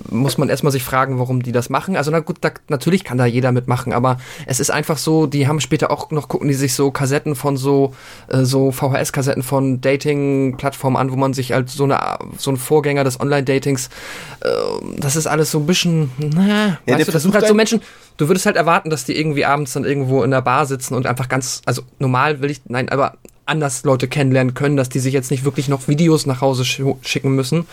muss man erstmal sich fragen, warum die das machen. Also na gut, da, natürlich kann da jeder mitmachen, aber es ist einfach so, die haben später auch noch, gucken die sich so Kassetten von so, äh, so VHS-Kassetten von Dating-Plattformen an, wo man sich als so eine, so ein Vorgänger des Online-Datings, äh, das ist alles so ein bisschen, na, ja, der du, Versuch versucht halt so Menschen, du würdest halt erwarten, dass die irgendwie abends dann irgendwo in der Bar sitzen und einfach ganz, also normal will ich, nein, aber anders Leute kennenlernen können, dass die sich jetzt nicht wirklich noch Videos nach Hause sch schicken müssen.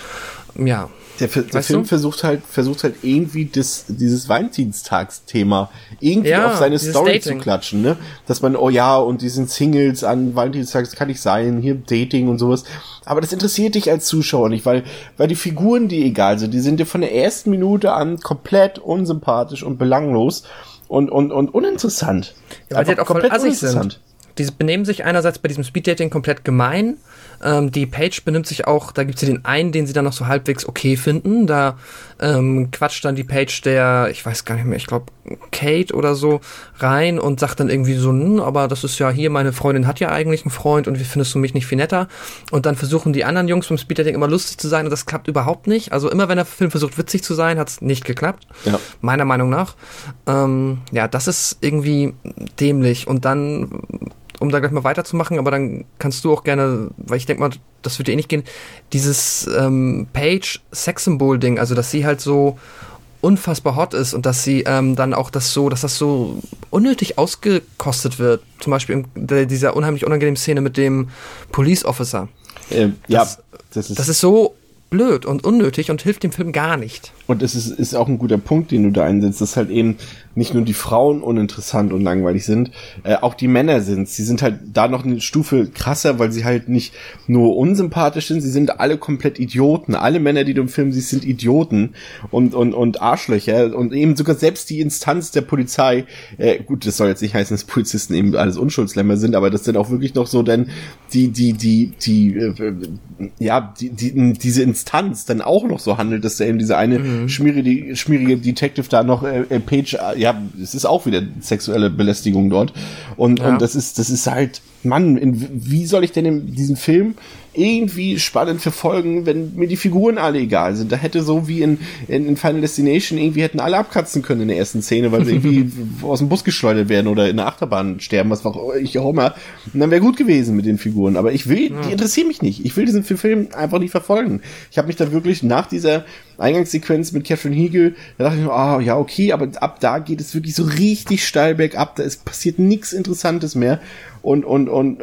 Ja. Der, der Film du? versucht halt, versucht halt irgendwie das, dieses Valentinstagsthema irgendwie ja, auf seine Story Dating. zu klatschen, ne? Dass man, oh ja, und die sind Singles an Valentinstags kann ich sein, hier Dating und sowas. Aber das interessiert dich als Zuschauer nicht, weil, weil die Figuren, die egal sind, die sind dir von der ersten Minute an komplett unsympathisch und belanglos und, und, und uninteressant. Ja, weil die halt auch komplett uninteressant. Sind. Die benehmen sich einerseits bei diesem Speeddating komplett gemein ähm, die Page benimmt sich auch, da gibt es ja den einen, den sie dann noch so halbwegs okay finden. Da ähm, quatscht dann die Page der, ich weiß gar nicht mehr, ich glaube Kate oder so rein und sagt dann irgendwie so, hm, aber das ist ja hier, meine Freundin hat ja eigentlich einen Freund und wie findest du mich nicht viel netter? Und dann versuchen die anderen Jungs vom Speeddating immer lustig zu sein und das klappt überhaupt nicht. Also immer wenn der Film versucht witzig zu sein, hat es nicht geklappt. Ja. Meiner Meinung nach. Ähm, ja, das ist irgendwie dämlich und dann um da gleich mal weiterzumachen, aber dann kannst du auch gerne, weil ich denke mal, das wird dir eh nicht gehen, dieses ähm, Page-Sex-Symbol-Ding, also dass sie halt so unfassbar hot ist und dass sie ähm, dann auch das so, dass das so unnötig ausgekostet wird. Zum Beispiel in dieser unheimlich unangenehmen Szene mit dem Police Officer. Ähm, das, ja, das ist, das ist so blöd und unnötig und hilft dem Film gar nicht. Und es ist, ist auch ein guter Punkt, den du da einsetzt, dass halt eben nicht nur die Frauen uninteressant und langweilig sind, äh, auch die Männer sind. Sie sind halt da noch eine Stufe krasser, weil sie halt nicht nur unsympathisch sind, sie sind alle komplett Idioten. Alle Männer, die du im Film siehst, sind Idioten und, und, und Arschlöcher und eben sogar selbst die Instanz der Polizei, äh, gut, das soll jetzt nicht heißen, dass Polizisten eben alles Unschuldslämmer sind, aber das sind auch wirklich noch so denn die, die, die, die, äh, ja, die, die, diese Instanz dann auch noch so handelt, dass da eben diese eine mhm. Schmierige, schmierige Detective da noch äh, äh Page ja, es ist auch wieder sexuelle Belästigung dort. Und, ja. und das ist, das ist halt, Mann, in, wie soll ich denn in diesem Film irgendwie spannend verfolgen, wenn mir die Figuren alle egal sind. Da hätte so wie in, in, in Final Destination irgendwie hätten alle abkratzen können in der ersten Szene, weil sie irgendwie aus dem Bus geschleudert werden oder in der Achterbahn sterben, was auch ich auch immer. Und dann wäre gut gewesen mit den Figuren. Aber ich will, die interessieren mich nicht. Ich will diesen Film einfach nicht verfolgen. Ich habe mich da wirklich nach dieser Eingangssequenz mit Catherine Hegel, da dachte ich mir, ah, oh, ja, okay, aber ab da geht es wirklich so richtig steil bergab, da ist passiert nichts Interessantes mehr und, und, und,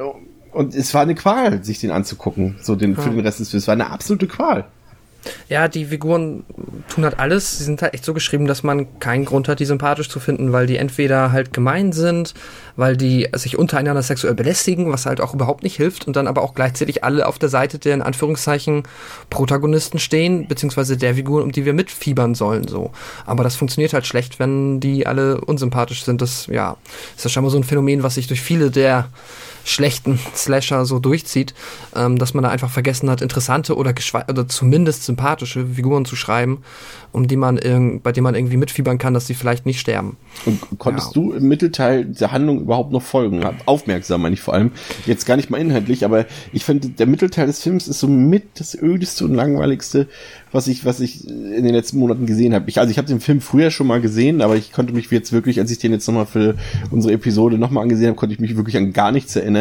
und es war eine Qual, sich den anzugucken, so den, ja. für den Rest des Films. Es war eine absolute Qual. Ja, die Figuren tun halt alles. Sie sind halt echt so geschrieben, dass man keinen Grund hat, die sympathisch zu finden, weil die entweder halt gemein sind, weil die sich untereinander sexuell belästigen, was halt auch überhaupt nicht hilft, und dann aber auch gleichzeitig alle auf der Seite der in Anführungszeichen Protagonisten stehen, beziehungsweise der Figur, um die wir mitfiebern sollen, so. Aber das funktioniert halt schlecht, wenn die alle unsympathisch sind. Das, ja, ist ja scheinbar so ein Phänomen, was sich durch viele der schlechten Slasher so durchzieht, ähm, dass man da einfach vergessen hat, interessante oder, oder zumindest sympathische Figuren zu schreiben, um die man bei denen man irgendwie mitfiebern kann, dass sie vielleicht nicht sterben. Und konntest ja. du im Mittelteil der Handlung überhaupt noch folgen? Aufmerksam meine ich vor allem. Jetzt gar nicht mal inhaltlich, aber ich finde, der Mittelteil des Films ist so mit das ödeste und langweiligste, was ich, was ich in den letzten Monaten gesehen habe. Ich, also ich habe den Film früher schon mal gesehen, aber ich konnte mich jetzt wirklich, als ich den jetzt nochmal für unsere Episode nochmal angesehen habe, konnte ich mich wirklich an gar nichts erinnern.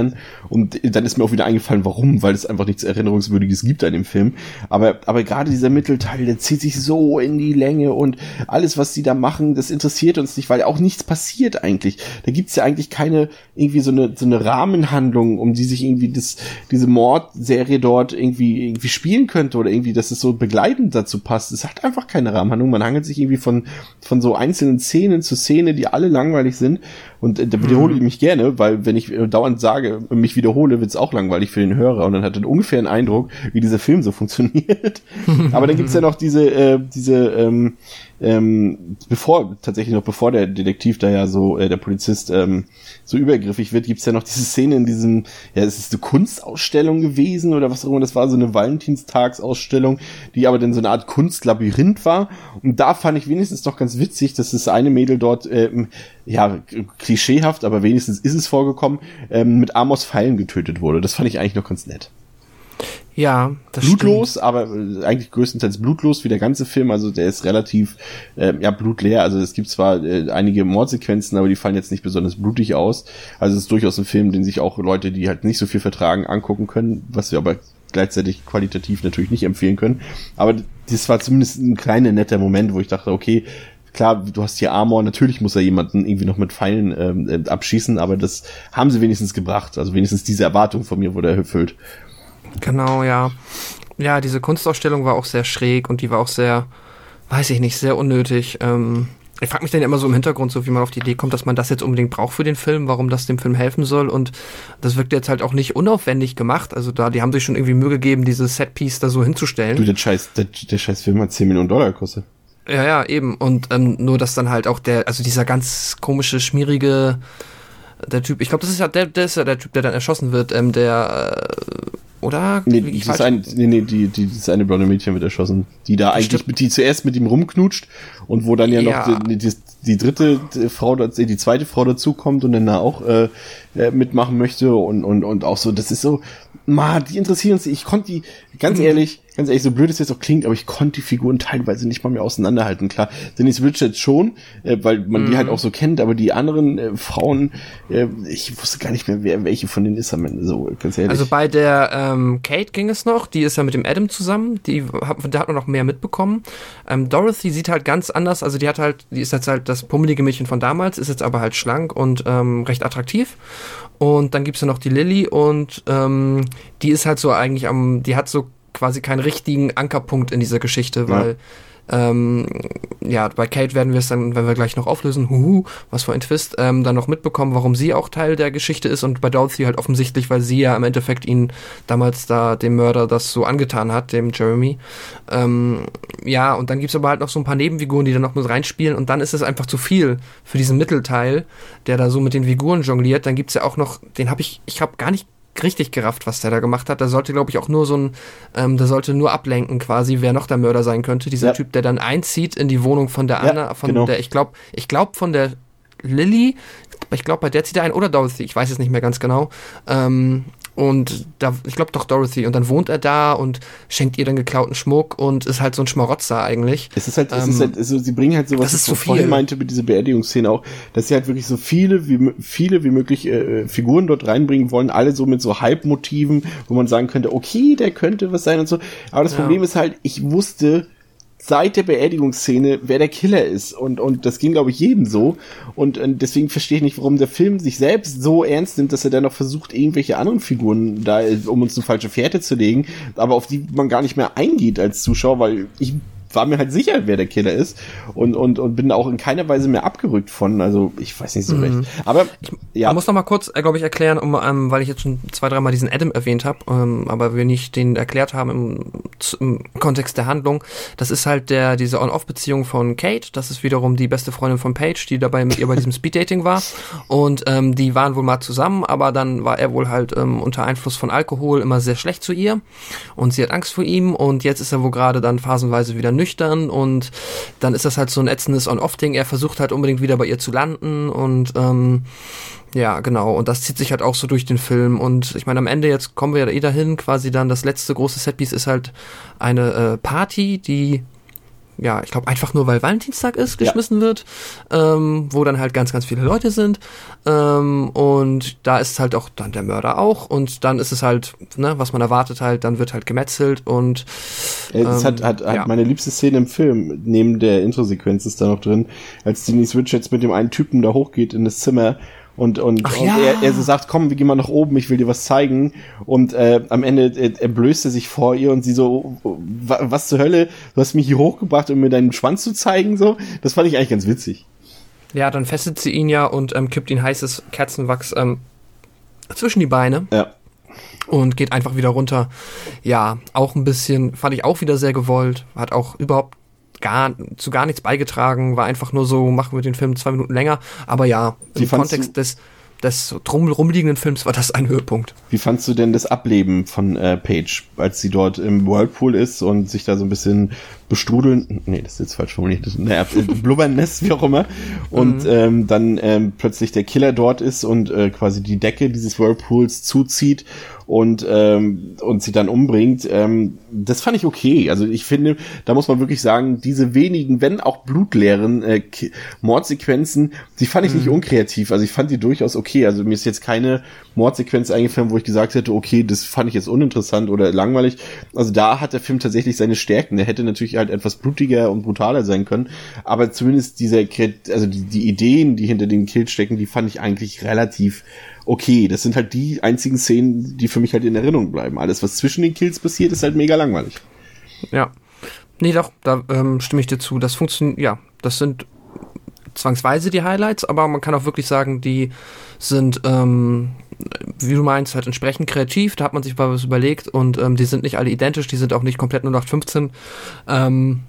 Und dann ist mir auch wieder eingefallen, warum, weil es einfach nichts Erinnerungswürdiges gibt an dem Film. Aber, aber gerade dieser Mittelteil, der zieht sich so in die Länge und alles, was sie da machen, das interessiert uns nicht, weil auch nichts passiert eigentlich. Da gibt's ja eigentlich keine irgendwie so eine, so eine Rahmenhandlung, um die sich irgendwie das, diese Mordserie dort irgendwie, irgendwie spielen könnte oder irgendwie, dass es so beschreibend dazu passt. Es hat einfach keine Rahmenhandlung. Man hangelt sich irgendwie von, von so einzelnen Szenen zu Szene, die alle langweilig sind. Und äh, da wiederhole ich mhm. mich gerne, weil wenn ich äh, dauernd sage, mich wiederhole, wird es auch langweilig für den Hörer. Und dann hat er ungefähr einen Eindruck, wie dieser Film so funktioniert. Aber dann gibt's ja noch diese, äh, diese, ähm, ähm, bevor, tatsächlich noch bevor der Detektiv da ja so, äh, der Polizist ähm, so übergriffig wird, gibt's ja noch diese Szene in diesem, ja, es ist eine Kunstausstellung gewesen oder was auch immer, das war so eine Valentinstagsausstellung, die aber dann so eine Art Kunstlabyrinth war. Und da fand ich wenigstens doch ganz witzig, dass das eine Mädel dort, ähm, ja, klischeehaft, aber wenigstens ist es vorgekommen, ähm, mit Amos Pfeilen getötet wurde. Das fand ich eigentlich noch ganz nett. Ja, das blutlos, stimmt. aber äh, eigentlich größtenteils blutlos wie der ganze Film. Also der ist relativ äh, ja blutleer. Also es gibt zwar äh, einige Mordsequenzen, aber die fallen jetzt nicht besonders blutig aus. Also es ist durchaus ein Film, den sich auch Leute, die halt nicht so viel vertragen, angucken können, was wir aber gleichzeitig qualitativ natürlich nicht empfehlen können. Aber das war zumindest ein kleiner netter Moment, wo ich dachte, okay, klar, du hast hier Armor, natürlich muss er jemanden irgendwie noch mit Pfeilen ähm, äh, abschießen, aber das haben sie wenigstens gebracht. Also wenigstens diese Erwartung von mir wurde erfüllt. Genau, ja. Ja, diese Kunstausstellung war auch sehr schräg und die war auch sehr, weiß ich nicht, sehr unnötig. Ähm, ich frage mich dann immer so im Hintergrund, so wie man auf die Idee kommt, dass man das jetzt unbedingt braucht für den Film, warum das dem Film helfen soll. Und das wirkt jetzt halt auch nicht unaufwendig gemacht. Also da, die haben sich schon irgendwie Mühe gegeben, dieses Setpiece da so hinzustellen. Du, der scheiß, der, der scheiß Film hat 10 Millionen Dollar gekostet. Ja, ja, eben. Und ähm, nur, dass dann halt auch der, also dieser ganz komische, schmierige, der Typ, ich glaube, das ist ja der, der ist ja der Typ, der dann erschossen wird, ähm, der äh, oder? Nee, ich das ein, nee, nee, die, die, das eine blonde Mädchen wird erschossen. Die da eigentlich Stimmt. mit die zuerst mit ihm rumknutscht und wo dann ja, ja. noch die, die, die dritte Frau, die zweite Frau dazukommt und dann da auch äh, äh, mitmachen möchte und, und, und auch so, das ist so, ma, die interessieren sich, ich konnte die, ganz mhm. ehrlich, ganz ehrlich, so blöd es jetzt auch klingt, aber ich konnte die Figuren teilweise nicht mal mehr auseinanderhalten. Klar, Denise Richards schon, äh, weil man mhm. die halt auch so kennt, aber die anderen äh, Frauen, äh, ich wusste gar nicht mehr, wer welche von denen ist am Ende, so, ganz ehrlich. Also bei der ähm, Kate ging es noch, die ist ja mit dem Adam zusammen, die hat, da hat man noch mehr mitbekommen. Ähm, Dorothy sieht halt ganz anders, also die hat halt, die ist jetzt halt das pummelige Mädchen von damals, ist jetzt aber halt schlank und ähm, recht attraktiv. Und dann gibt's ja noch die Lilly und ähm, die ist halt so eigentlich am, die hat so quasi keinen richtigen Ankerpunkt in dieser Geschichte, weil ja. ähm, ja, bei Kate werden wir es dann, wenn wir gleich noch auflösen, huhu, was für ein Twist, ähm, dann noch mitbekommen, warum sie auch Teil der Geschichte ist und bei Dorothy halt offensichtlich, weil sie ja im Endeffekt ihn damals da dem Mörder das so angetan hat, dem Jeremy. Ähm, ja, und dann gibt's aber halt noch so ein paar Nebenfiguren, die dann noch mit reinspielen und dann ist es einfach zu viel für diesen Mittelteil, der da so mit den Figuren jongliert. Dann gibt's ja auch noch, den habe ich, ich habe gar nicht richtig gerafft, was der da gemacht hat. Der sollte, glaube ich, auch nur so ein, ähm, der sollte nur ablenken quasi, wer noch der Mörder sein könnte. Dieser ja. Typ, der dann einzieht in die Wohnung von der Anna, von genau. der, ich glaube, ich glaube von der Lilly, ich glaube, bei der zieht er ein, oder Dorothy, ich weiß es nicht mehr ganz genau. Ähm, und da, ich glaube doch Dorothy. Und dann wohnt er da und schenkt ihr dann geklauten Schmuck und ist halt so ein Schmarotzer eigentlich. Es ist halt, es ist ähm, halt, also sie bringen halt sowas, das ist so viel. vorhin meinte mit dieser Beerdigungsszene auch, dass sie halt wirklich so viele wie, viele wie möglich äh, Figuren dort reinbringen wollen, alle so mit so Halbmotiven, wo man sagen könnte, okay, der könnte was sein und so. Aber das ja. Problem ist halt, ich wusste, seit der Beerdigungsszene, wer der Killer ist. Und, und das ging, glaube ich, jedem so. Und, und deswegen verstehe ich nicht, warum der Film sich selbst so ernst nimmt, dass er dann noch versucht, irgendwelche anderen Figuren da, um uns eine falsche Fährte zu legen, aber auf die man gar nicht mehr eingeht als Zuschauer, weil ich war mir halt sicher, wer der Killer ist und, und, und bin auch in keiner Weise mehr abgerückt von. Also ich weiß nicht so mhm. recht. Aber ich, ja. Man muss noch mal kurz, äh, glaube ich, erklären, um, ähm, weil ich jetzt schon zwei, dreimal diesen Adam erwähnt habe, ähm, aber wir nicht den erklärt haben im, im Kontext der Handlung. Das ist halt der diese On-Off-Beziehung von Kate. Das ist wiederum die beste Freundin von Paige, die dabei mit ihr bei diesem Speeddating war. Und ähm, die waren wohl mal zusammen, aber dann war er wohl halt ähm, unter Einfluss von Alkohol immer sehr schlecht zu ihr und sie hat Angst vor ihm und jetzt ist er wohl gerade dann phasenweise wieder nüchtern und dann ist das halt so ein ätzendes On-Off-Ding. Er versucht halt unbedingt wieder bei ihr zu landen und ähm, ja, genau. Und das zieht sich halt auch so durch den Film. Und ich meine, am Ende, jetzt kommen wir ja eh dahin, quasi dann das letzte große Setpiece ist halt eine äh, Party, die ja, ich glaube einfach nur, weil Valentinstag ist, geschmissen ja. wird, ähm, wo dann halt ganz, ganz viele Leute sind. Ähm, und da ist halt auch dann der Mörder auch. Und dann ist es halt, ne, was man erwartet halt, dann wird halt gemetzelt und ähm, Das hat, hat, ja. hat meine liebste Szene im Film, neben der Intro-Sequenz ist da noch drin, als Denise Richards mit dem einen Typen da hochgeht in das Zimmer und, und, und ja. er, er so sagt, komm, wir gehen mal nach oben, ich will dir was zeigen. Und äh, am Ende äh, er sich vor ihr und sie so, was zur Hölle, du hast mich hier hochgebracht, um mir deinen Schwanz zu zeigen, so. Das fand ich eigentlich ganz witzig. Ja, dann fesselt sie ihn ja und ähm, kippt ihn heißes Kerzenwachs ähm, zwischen die Beine. Ja. Und geht einfach wieder runter. Ja, auch ein bisschen, fand ich auch wieder sehr gewollt. Hat auch überhaupt gar, zu gar nichts beigetragen, war einfach nur so, machen wir den Film zwei Minuten länger. Aber ja, Wie im Kontext des, des drum rumliegenden Films war das ein Höhepunkt. Wie fandst du denn das Ableben von äh, Paige, als sie dort im Whirlpool ist und sich da so ein bisschen bestrudeln, nee, das ist jetzt falsch formuliert, naja, blubbern lässt, wie auch immer, und mhm. ähm, dann ähm, plötzlich der Killer dort ist und äh, quasi die Decke dieses Whirlpools zuzieht und, ähm, und sie dann umbringt, ähm, das fand ich okay. Also ich finde, da muss man wirklich sagen, diese wenigen, wenn auch blutleeren äh, Mordsequenzen, die fand ich mhm. nicht unkreativ. Also ich fand die durchaus okay. Also mir ist jetzt keine Mordsequenz eingefallen, wo ich gesagt hätte, okay, das fand ich jetzt uninteressant oder langweilig. Also da hat der Film tatsächlich seine Stärken. Der hätte natürlich halt etwas blutiger und brutaler sein können, aber zumindest diese, also die, die Ideen, die hinter den Kills stecken, die fand ich eigentlich relativ okay. Das sind halt die einzigen Szenen, die für mich halt in Erinnerung bleiben. Alles, was zwischen den Kills passiert, ist halt mega langweilig. Ja. Nee, doch, da ähm, stimme ich dir zu. Das funktioniert, ja, das sind zwangsweise die Highlights, aber man kann auch wirklich sagen, die sind, ähm, wie du meinst, halt entsprechend kreativ. Da hat man sich was überlegt und ähm, die sind nicht alle identisch, die sind auch nicht komplett 0815. Ähm,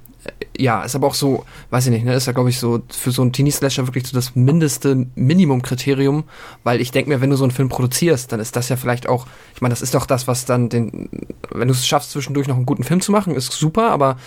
ja, ist aber auch so, weiß ich nicht, ne, ist ja, glaube ich, so für so einen Teenie-Slasher wirklich so das mindeste Minimum-Kriterium, weil ich denke mir, wenn du so einen Film produzierst, dann ist das ja vielleicht auch, ich meine, das ist doch das, was dann den, wenn du es schaffst, zwischendurch noch einen guten Film zu machen, ist super, aber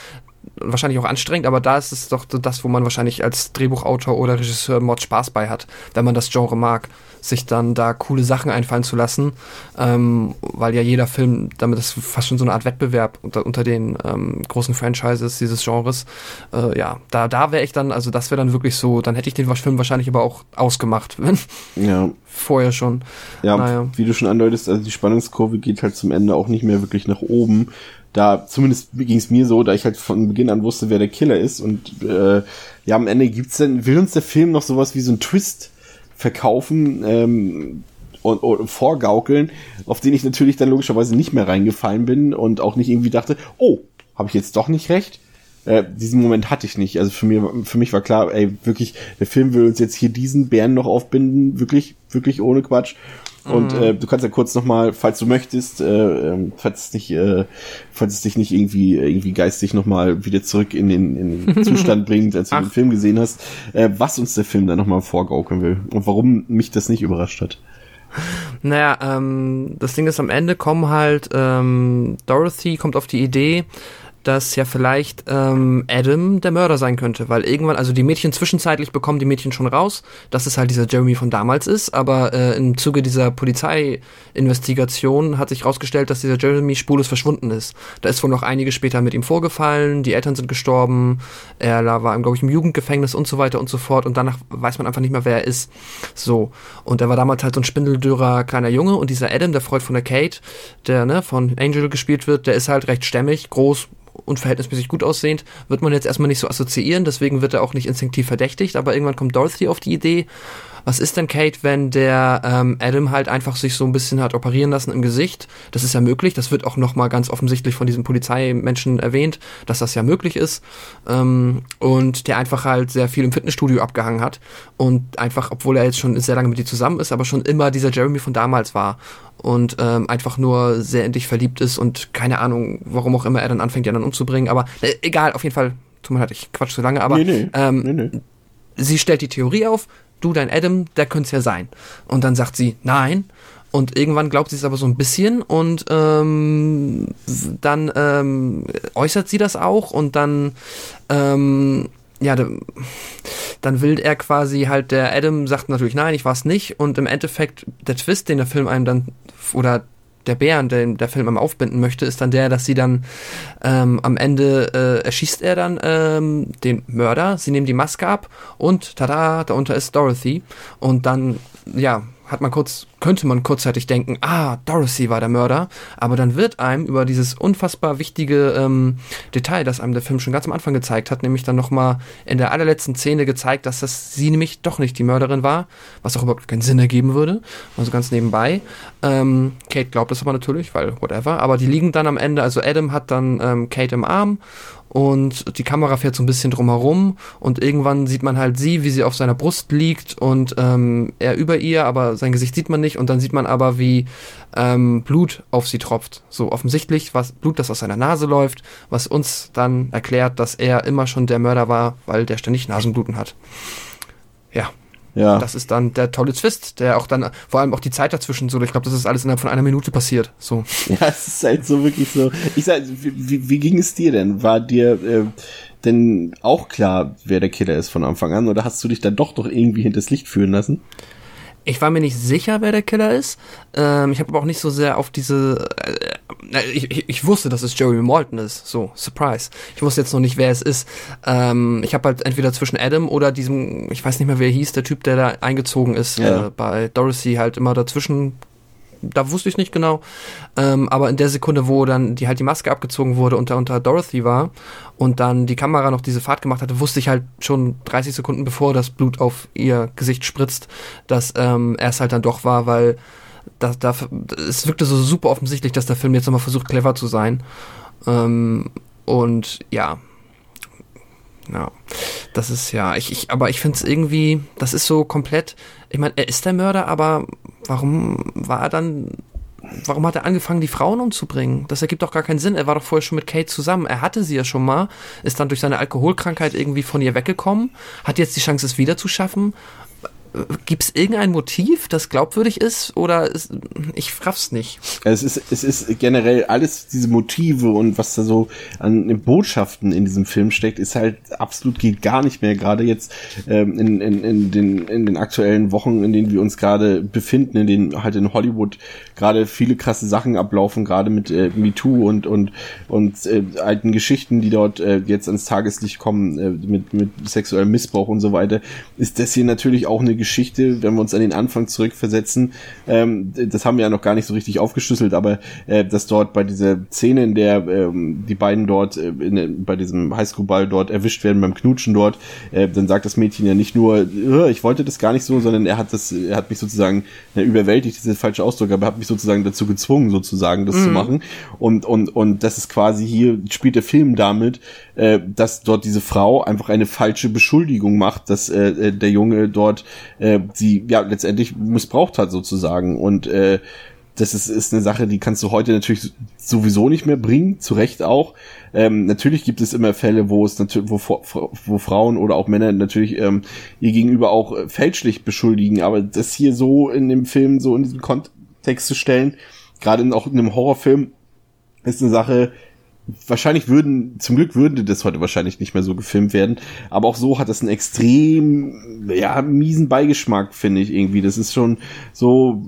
wahrscheinlich auch anstrengend, aber da ist es doch das, wo man wahrscheinlich als Drehbuchautor oder Regisseur Mod Spaß bei hat, wenn man das Genre mag sich dann da coole Sachen einfallen zu lassen, ähm, weil ja jeder Film, damit ist fast schon so eine Art Wettbewerb unter, unter den ähm, großen Franchises dieses Genres. Äh, ja, da, da wäre ich dann, also das wäre dann wirklich so, dann hätte ich den Film wahrscheinlich aber auch ausgemacht, wenn ja. vorher schon. Ja, naja. wie du schon andeutest, also die Spannungskurve geht halt zum Ende auch nicht mehr wirklich nach oben da zumindest ging es mir so, da ich halt von Beginn an wusste, wer der Killer ist und äh, ja, am Ende gibt's dann, will uns der Film noch sowas wie so ein Twist verkaufen ähm, und, und vorgaukeln, auf den ich natürlich dann logischerweise nicht mehr reingefallen bin und auch nicht irgendwie dachte, oh, habe ich jetzt doch nicht recht? Äh, diesen Moment hatte ich nicht. Also für mich, für mich war klar, ey, wirklich, der Film will uns jetzt hier diesen Bären noch aufbinden, wirklich, wirklich ohne Quatsch. Und mhm. äh, du kannst ja kurz nochmal, falls du möchtest, äh, ähm, falls es dich, äh, falls es dich nicht irgendwie irgendwie geistig nochmal wieder zurück in den, in den Zustand bringt, als du Ach. den Film gesehen hast, äh, was uns der Film da nochmal vorgaukeln will und warum mich das nicht überrascht hat. Naja, ähm, das Ding ist, am Ende kommen halt, ähm, Dorothy kommt auf die Idee, dass ja vielleicht ähm, Adam der Mörder sein könnte, weil irgendwann, also die Mädchen zwischenzeitlich bekommen die Mädchen schon raus, dass es halt dieser Jeremy von damals ist, aber äh, im Zuge dieser Polizeiinvestigation hat sich herausgestellt, dass dieser Jeremy spurlos verschwunden ist. Da ist wohl noch einige später mit ihm vorgefallen, die Eltern sind gestorben, er war, glaube ich, im Jugendgefängnis und so weiter und so fort und danach weiß man einfach nicht mehr, wer er ist. So. Und er war damals halt so ein spindeldürrer kleiner Junge und dieser Adam, der Freund von der Kate, der ne, von Angel gespielt wird, der ist halt recht stämmig, groß, und verhältnismäßig gut aussehend, wird man jetzt erstmal nicht so assoziieren, deswegen wird er auch nicht instinktiv verdächtigt, aber irgendwann kommt Dorothy auf die Idee, was ist denn Kate, wenn der ähm, Adam halt einfach sich so ein bisschen hat operieren lassen im Gesicht? Das ist ja möglich. Das wird auch nochmal ganz offensichtlich von diesem Polizeimenschen erwähnt, dass das ja möglich ist. Ähm, und der einfach halt sehr viel im Fitnessstudio abgehangen hat und einfach, obwohl er jetzt schon sehr lange mit dir zusammen ist, aber schon immer dieser Jeremy von damals war und ähm, einfach nur sehr in dich verliebt ist und keine Ahnung, warum auch immer er dann anfängt, die anderen umzubringen. Aber äh, egal, auf jeden Fall. Tut mir leid, ich quatsch zu lange, aber nee, nee. Ähm, nee, sie stellt die Theorie auf, du, dein Adam, der könnte es ja sein. Und dann sagt sie, nein. Und irgendwann glaubt sie es aber so ein bisschen und ähm, dann ähm, äußert sie das auch und dann ähm, ja, dann will er quasi halt, der Adam sagt natürlich nein, ich war es nicht. Und im Endeffekt der Twist, den der Film einem dann oder der Bär, den der Film am aufbinden möchte, ist dann der, dass sie dann ähm, am Ende äh, erschießt er dann ähm, den Mörder, sie nehmen die Maske ab und tada, darunter ist Dorothy. Und dann ja hat man kurz, könnte man kurzzeitig denken, ah, Dorothy war der Mörder, aber dann wird einem über dieses unfassbar wichtige ähm, Detail, das einem der Film schon ganz am Anfang gezeigt hat, nämlich dann nochmal in der allerletzten Szene gezeigt, dass das sie nämlich doch nicht die Mörderin war, was auch überhaupt keinen Sinn ergeben würde, also ganz nebenbei. Ähm, Kate glaubt das aber natürlich, weil whatever, aber die liegen dann am Ende, also Adam hat dann ähm, Kate im Arm und die Kamera fährt so ein bisschen drumherum und irgendwann sieht man halt sie, wie sie auf seiner Brust liegt und ähm, er über ihr, aber sein Gesicht sieht man nicht und dann sieht man aber, wie ähm, Blut auf sie tropft. So offensichtlich was Blut, das aus seiner Nase läuft, was uns dann erklärt, dass er immer schon der Mörder war, weil der ständig Nasenbluten hat. Ja. Das ist dann der tolle Twist, der auch dann, vor allem auch die Zeit dazwischen, so, ich glaube, das ist alles innerhalb von einer Minute passiert. So. Ja, es ist halt so wirklich so. Ich sag, wie, wie ging es dir denn? War dir äh, denn auch klar, wer der Killer ist von Anfang an, oder hast du dich dann doch doch irgendwie hinters Licht führen lassen? Ich war mir nicht sicher, wer der Killer ist. Ähm, ich habe aber auch nicht so sehr auf diese. Äh, ich, ich, wusste, dass es Jeremy Malton ist. So, Surprise. Ich wusste jetzt noch nicht, wer es ist. Ähm, ich habe halt entweder zwischen Adam oder diesem, ich weiß nicht mehr, wer hieß, der Typ, der da eingezogen ist, ja. äh, bei Dorothy halt immer dazwischen da wusste ich nicht genau. Ähm, aber in der Sekunde, wo dann die halt die Maske abgezogen wurde und da unter Dorothy war und dann die Kamera noch diese Fahrt gemacht hatte, wusste ich halt schon 30 Sekunden bevor das Blut auf ihr Gesicht spritzt, dass ähm, er es halt dann doch war, weil da, da, es wirkte so super offensichtlich, dass der Film jetzt nochmal versucht, clever zu sein. Ähm, und ja, ja, das ist ja, ich, ich aber ich finde es irgendwie, das ist so komplett, ich meine, er ist der Mörder, aber warum war er dann, warum hat er angefangen, die Frauen umzubringen? Das ergibt doch gar keinen Sinn. Er war doch vorher schon mit Kate zusammen. Er hatte sie ja schon mal, ist dann durch seine Alkoholkrankheit irgendwie von ihr weggekommen, hat jetzt die Chance, es wieder zu schaffen Gibt es irgendein Motiv, das glaubwürdig ist oder ist, ich raff's nicht? Es ist, es ist generell alles diese Motive und was da so an Botschaften in diesem Film steckt, ist halt absolut geht gar nicht mehr. Gerade jetzt ähm, in, in, in, den, in den aktuellen Wochen, in denen wir uns gerade befinden, in denen halt in Hollywood gerade viele krasse Sachen ablaufen, gerade mit äh, MeToo und und und äh, alten Geschichten, die dort äh, jetzt ans Tageslicht kommen äh, mit mit sexuellem Missbrauch und so weiter, ist das hier natürlich auch eine Geschichte, wenn wir uns an den Anfang zurückversetzen, ähm, das haben wir ja noch gar nicht so richtig aufgeschlüsselt, aber äh, dass dort bei dieser Szene, in der ähm, die beiden dort äh, in, bei diesem Highschool-Ball dort erwischt werden beim Knutschen dort, äh, dann sagt das Mädchen ja nicht nur, ich wollte das gar nicht so, sondern er hat das, er hat mich sozusagen na, überwältigt, ist der falsche Ausdruck, aber hat mich sozusagen dazu gezwungen, sozusagen das mhm. zu machen. Und und und das ist quasi hier spielt der Film damit, äh, dass dort diese Frau einfach eine falsche Beschuldigung macht, dass äh, äh der Junge dort äh, sie ja letztendlich missbraucht hat sozusagen und äh, das ist, ist eine Sache, die kannst du heute natürlich sowieso nicht mehr bringen, zu Recht auch. Ähm, natürlich gibt es immer Fälle, wo es natürlich, wo, wo Frauen oder auch Männer natürlich ähm, ihr gegenüber auch äh, fälschlich beschuldigen, aber das hier so in dem Film, so in diesem Kontext zu stellen, gerade auch in einem Horrorfilm, ist eine Sache, wahrscheinlich würden, zum Glück würde das heute wahrscheinlich nicht mehr so gefilmt werden, aber auch so hat das einen extrem, ja, miesen Beigeschmack, finde ich irgendwie. Das ist schon so,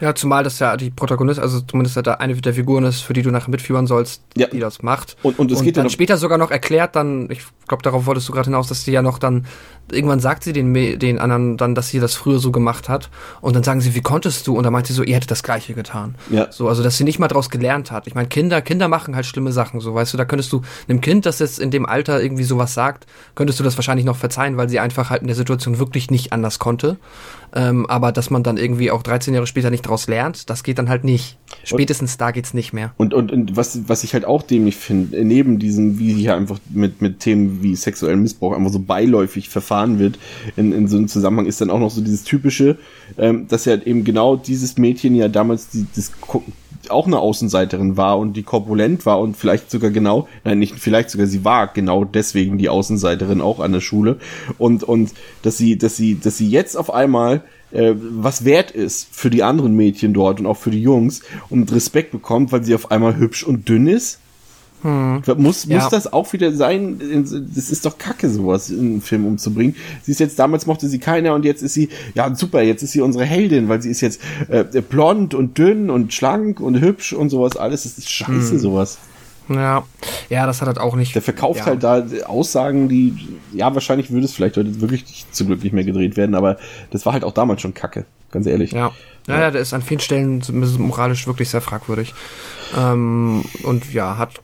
ja, zumal das ja die Protagonist, also zumindest da eine der Figuren ist, für die du nachher mitführen sollst, ja. die das macht. Und, und es und geht dann später sogar noch erklärt, dann, ich glaube, darauf wolltest du gerade hinaus, dass sie ja noch dann, irgendwann sagt sie den, den anderen dann, dass sie das früher so gemacht hat. Und dann sagen sie, wie konntest du? Und dann meint sie so, ihr hättet das Gleiche getan. Ja. So, also, dass sie nicht mal draus gelernt hat. Ich meine, Kinder, Kinder machen halt schlimme Sachen, so, weißt du, da könntest du einem Kind, das jetzt in dem Alter irgendwie sowas sagt, könntest du das wahrscheinlich noch verzeihen, weil sie einfach halt in der Situation wirklich nicht anders konnte. Ähm, aber dass man dann irgendwie auch 13 Jahre später nicht draus lernt, das geht dann halt nicht. Spätestens und, da geht's nicht mehr. Und, und, und was, was ich halt auch dämlich finde, neben diesem, wie hier einfach mit, mit Themen wie sexuellem Missbrauch einfach so beiläufig verfahren wird, in, in so einem Zusammenhang ist dann auch noch so dieses typische, ähm, dass ja eben genau dieses Mädchen ja damals die, das auch eine Außenseiterin war und die korpulent war und vielleicht sogar genau, nein, nicht vielleicht sogar sie war genau deswegen die Außenseiterin auch an der Schule. Und und dass sie dass sie dass sie jetzt auf einmal äh, was wert ist für die anderen Mädchen dort und auch für die Jungs und Respekt bekommt, weil sie auf einmal hübsch und dünn ist hm. Muss, ja. muss das auch wieder sein? Das ist doch kacke, sowas in einen Film umzubringen. Sie ist jetzt, damals mochte sie keiner und jetzt ist sie, ja super, jetzt ist sie unsere Heldin, weil sie ist jetzt äh, blond und dünn und schlank und hübsch und sowas alles. Das ist scheiße, hm. sowas. Ja, ja, das hat halt auch nicht. Der verkauft ja. halt da Aussagen, die, ja, wahrscheinlich würde es vielleicht heute wirklich nicht, zum Glück nicht mehr gedreht werden, aber das war halt auch damals schon kacke, ganz ehrlich. Ja. Ja, ja, der ist an vielen Stellen moralisch wirklich sehr fragwürdig. Ähm, und ja, hat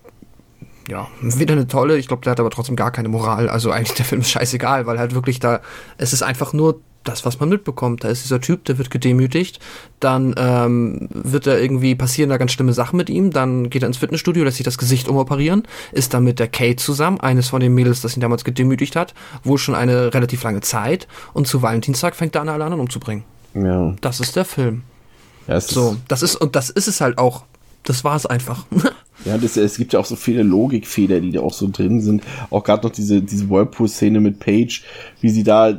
ja, wieder eine tolle, ich glaube, der hat aber trotzdem gar keine Moral. Also eigentlich der Film ist scheißegal, weil halt wirklich da, es ist einfach nur das, was man mitbekommt. Da ist dieser Typ, der wird gedemütigt, dann ähm, wird er irgendwie passieren da ganz schlimme Sachen mit ihm, dann geht er ins Fitnessstudio, lässt sich das Gesicht umoperieren, ist dann mit der Kate zusammen, eines von den Mädels, das ihn damals gedemütigt hat, wohl schon eine relativ lange Zeit und zu Valentinstag fängt er an, alle anderen umzubringen. Ja. Das ist der Film. Ja, so, das ist, und das ist es halt auch. Das war es einfach. Ja, das, es gibt ja auch so viele Logikfehler, die da auch so drin sind. Auch gerade noch diese, diese Whirlpool-Szene mit Paige, wie sie da,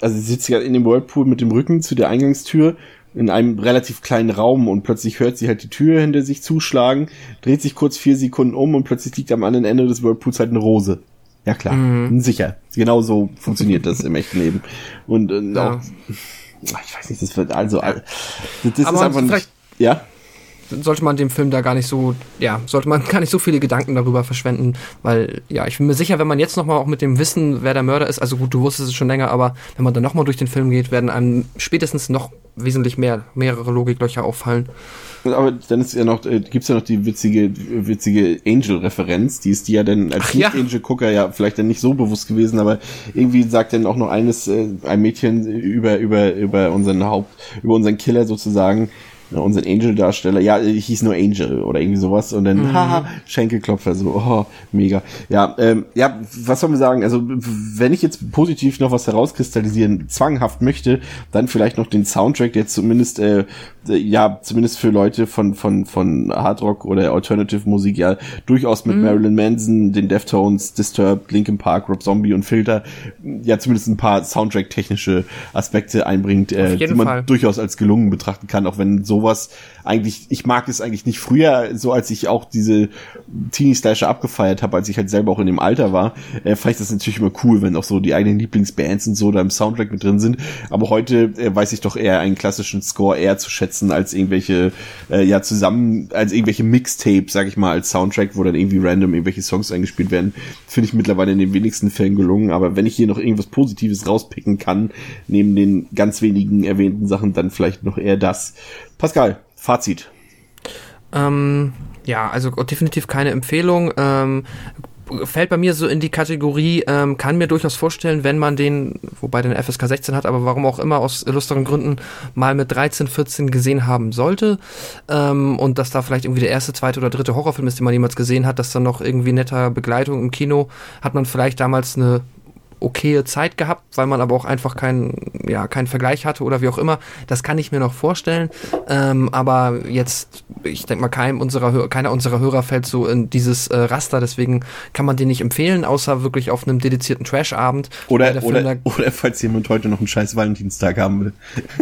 also sie sitzt ja in dem Whirlpool mit dem Rücken zu der Eingangstür in einem relativ kleinen Raum und plötzlich hört sie halt die Tür hinter sich zuschlagen, dreht sich kurz vier Sekunden um und plötzlich liegt am anderen Ende des Whirlpools halt eine Rose. Ja klar, mhm. sicher. Genau so funktioniert das im echten Leben. Und, und ja. auch ich weiß nicht, das wird also, das, das ist einfach nicht, ja sollte man dem Film da gar nicht so, ja, sollte man gar nicht so viele Gedanken darüber verschwenden, weil, ja, ich bin mir sicher, wenn man jetzt nochmal auch mit dem Wissen, wer der Mörder ist, also gut, du wusstest es schon länger, aber wenn man dann nochmal durch den Film geht, werden einem spätestens noch wesentlich mehr, mehrere Logiklöcher auffallen. Aber dann ist ja noch, äh, gibt's ja noch die witzige, witzige Angel-Referenz, die ist die ja dann als ja. ja vielleicht dann nicht so bewusst gewesen, aber irgendwie sagt dann auch noch eines, äh, ein Mädchen über, über, über unseren Haupt, über unseren Killer sozusagen, unseren Angel-Darsteller, ja, hieß nur Angel oder irgendwie sowas und dann, mhm. haha, Schenkelklopfer, so, oh, mega. Ja, ähm, ja, was soll man sagen, also wenn ich jetzt positiv noch was herauskristallisieren zwanghaft möchte, dann vielleicht noch den Soundtrack, der zumindest, äh, ja, zumindest für Leute von, von, von Hardrock oder Alternative Musik ja durchaus mit mhm. Marilyn Manson, den Deftones, Disturbed, Linkin Park, Rob Zombie und Filter ja zumindest ein paar Soundtrack-technische Aspekte einbringt, äh, die man Fall. durchaus als gelungen betrachten kann, auch wenn so sowas eigentlich, ich mag es eigentlich nicht früher, so als ich auch diese Teenie-Slasher abgefeiert habe, als ich halt selber auch in dem Alter war, äh, fand ich das natürlich immer cool, wenn auch so die eigenen Lieblingsbands und so da im Soundtrack mit drin sind. Aber heute äh, weiß ich doch eher einen klassischen Score eher zu schätzen als irgendwelche, äh, ja, zusammen, als irgendwelche Mixtapes, sag ich mal, als Soundtrack, wo dann irgendwie random irgendwelche Songs eingespielt werden. Finde ich mittlerweile in den wenigsten Fällen gelungen. Aber wenn ich hier noch irgendwas Positives rauspicken kann, neben den ganz wenigen erwähnten Sachen, dann vielleicht noch eher das. Pascal, Fazit. Ähm, ja, also definitiv keine Empfehlung. Ähm, fällt bei mir so in die Kategorie, ähm, kann mir durchaus vorstellen, wenn man den, wobei den FSK 16 hat, aber warum auch immer aus illustren Gründen mal mit 13, 14 gesehen haben sollte ähm, und dass da vielleicht irgendwie der erste, zweite oder dritte Horrorfilm ist, den man jemals gesehen hat, dass dann noch irgendwie netter Begleitung im Kino, hat man vielleicht damals eine okaye Zeit gehabt, weil man aber auch einfach keinen, ja, keinen Vergleich hatte oder wie auch immer. Das kann ich mir noch vorstellen. Ähm, aber jetzt, ich denke mal, kein unserer, keiner unserer Hörer fällt so in dieses äh, Raster, deswegen kann man den nicht empfehlen, außer wirklich auf einem dedizierten Trash-Abend. Oder, oder, oder falls jemand heute noch einen scheiß Valentinstag haben will.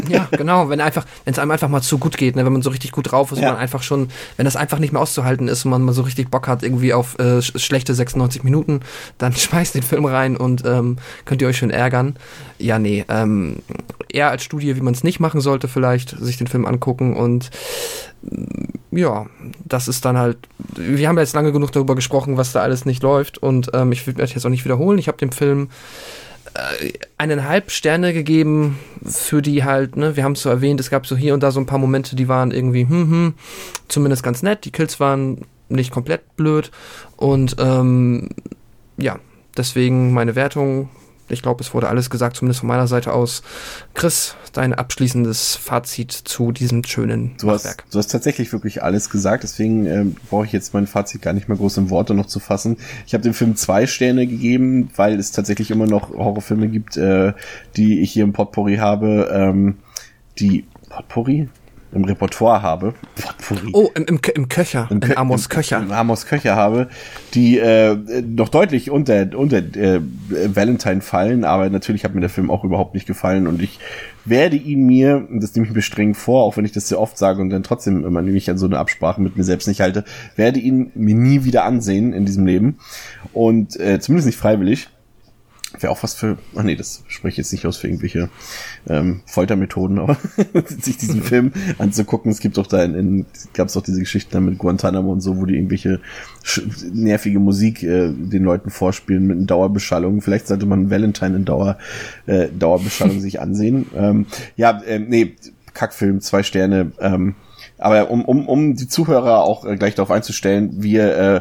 Ja, genau, wenn einfach, wenn es einem einfach mal zu gut geht, ne, wenn man so richtig gut drauf ist ja. und man einfach schon, wenn das einfach nicht mehr auszuhalten ist und man mal so richtig Bock hat, irgendwie auf äh, schlechte 96 Minuten, dann schmeißt den Film rein und ähm, ähm, könnt ihr euch schon ärgern. Ja, nee, ähm, eher als Studie, wie man es nicht machen sollte, vielleicht sich den Film angucken und mm, ja, das ist dann halt, wir haben jetzt lange genug darüber gesprochen, was da alles nicht läuft und ähm, ich will das jetzt auch nicht wiederholen. Ich habe dem Film äh, eineinhalb Sterne gegeben für die halt, ne, wir haben es so erwähnt, es gab so hier und da so ein paar Momente, die waren irgendwie, hm, hm, zumindest ganz nett, die Kills waren nicht komplett blöd und ähm, ja, Deswegen meine Wertung. Ich glaube, es wurde alles gesagt, zumindest von meiner Seite aus. Chris, dein abschließendes Fazit zu diesem schönen du hast, Werk. Du hast tatsächlich wirklich alles gesagt, deswegen äh, brauche ich jetzt mein Fazit gar nicht mehr groß in Worte noch zu fassen. Ich habe dem Film zwei Sterne gegeben, weil es tatsächlich immer noch Horrorfilme gibt, äh, die ich hier im Potpourri habe. Ähm, die Potpourri? Im Repertoire habe. Oh, im, im, im Köcher, im, Kö Amos Köcher. Im Amos Köcher habe, die äh, noch deutlich unter, unter äh, Valentine fallen, aber natürlich hat mir der Film auch überhaupt nicht gefallen und ich werde ihn mir, das nehme ich mir streng vor, auch wenn ich das sehr oft sage und dann trotzdem immer nämlich an so eine Absprache mit mir selbst nicht halte, werde ihn mir nie wieder ansehen in diesem Leben und äh, zumindest nicht freiwillig. Wäre auch was für, ach nee, das spreche ich jetzt nicht aus für irgendwelche ähm, Foltermethoden, aber sich diesen Film anzugucken. Es gibt doch da in, in gab es doch diese Geschichten da mit Guantanamo und so, wo die irgendwelche nervige Musik äh, den Leuten vorspielen mit Dauerbeschallung. Vielleicht sollte man Valentine in Dauer, äh, Dauerbeschallung sich ansehen. Ähm, ja, äh, nee, Kackfilm, zwei Sterne. Ähm, aber um, um, um die Zuhörer auch äh, gleich darauf einzustellen, wir äh,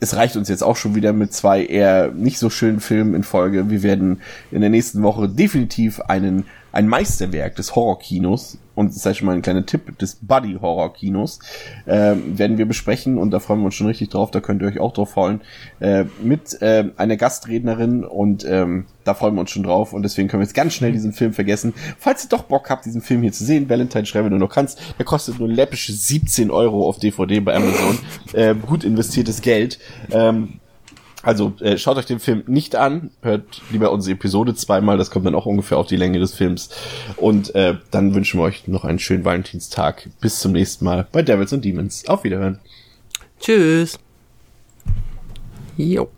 es reicht uns jetzt auch schon wieder mit zwei eher nicht so schönen Filmen in Folge. Wir werden in der nächsten Woche definitiv einen ein Meisterwerk des Horrorkinos und das ist schon mal ein kleiner Tipp des Buddy-Horror-Kinos, äh, werden wir besprechen und da freuen wir uns schon richtig drauf, da könnt ihr euch auch drauf freuen, äh, mit äh, einer Gastrednerin und ähm, da freuen wir uns schon drauf und deswegen können wir jetzt ganz schnell diesen Film vergessen. Falls ihr doch Bock habt, diesen Film hier zu sehen, Valentine schreibe, wenn du noch kannst, der kostet nur läppische 17 Euro auf DVD bei Amazon. Äh, gut investiertes Geld. Ähm, also äh, schaut euch den Film nicht an, hört lieber unsere Episode zweimal, das kommt dann auch ungefähr auf die Länge des Films. Und äh, dann wünschen wir euch noch einen schönen Valentinstag. Bis zum nächsten Mal bei Devils and Demons. Auf Wiederhören. Tschüss. Jo.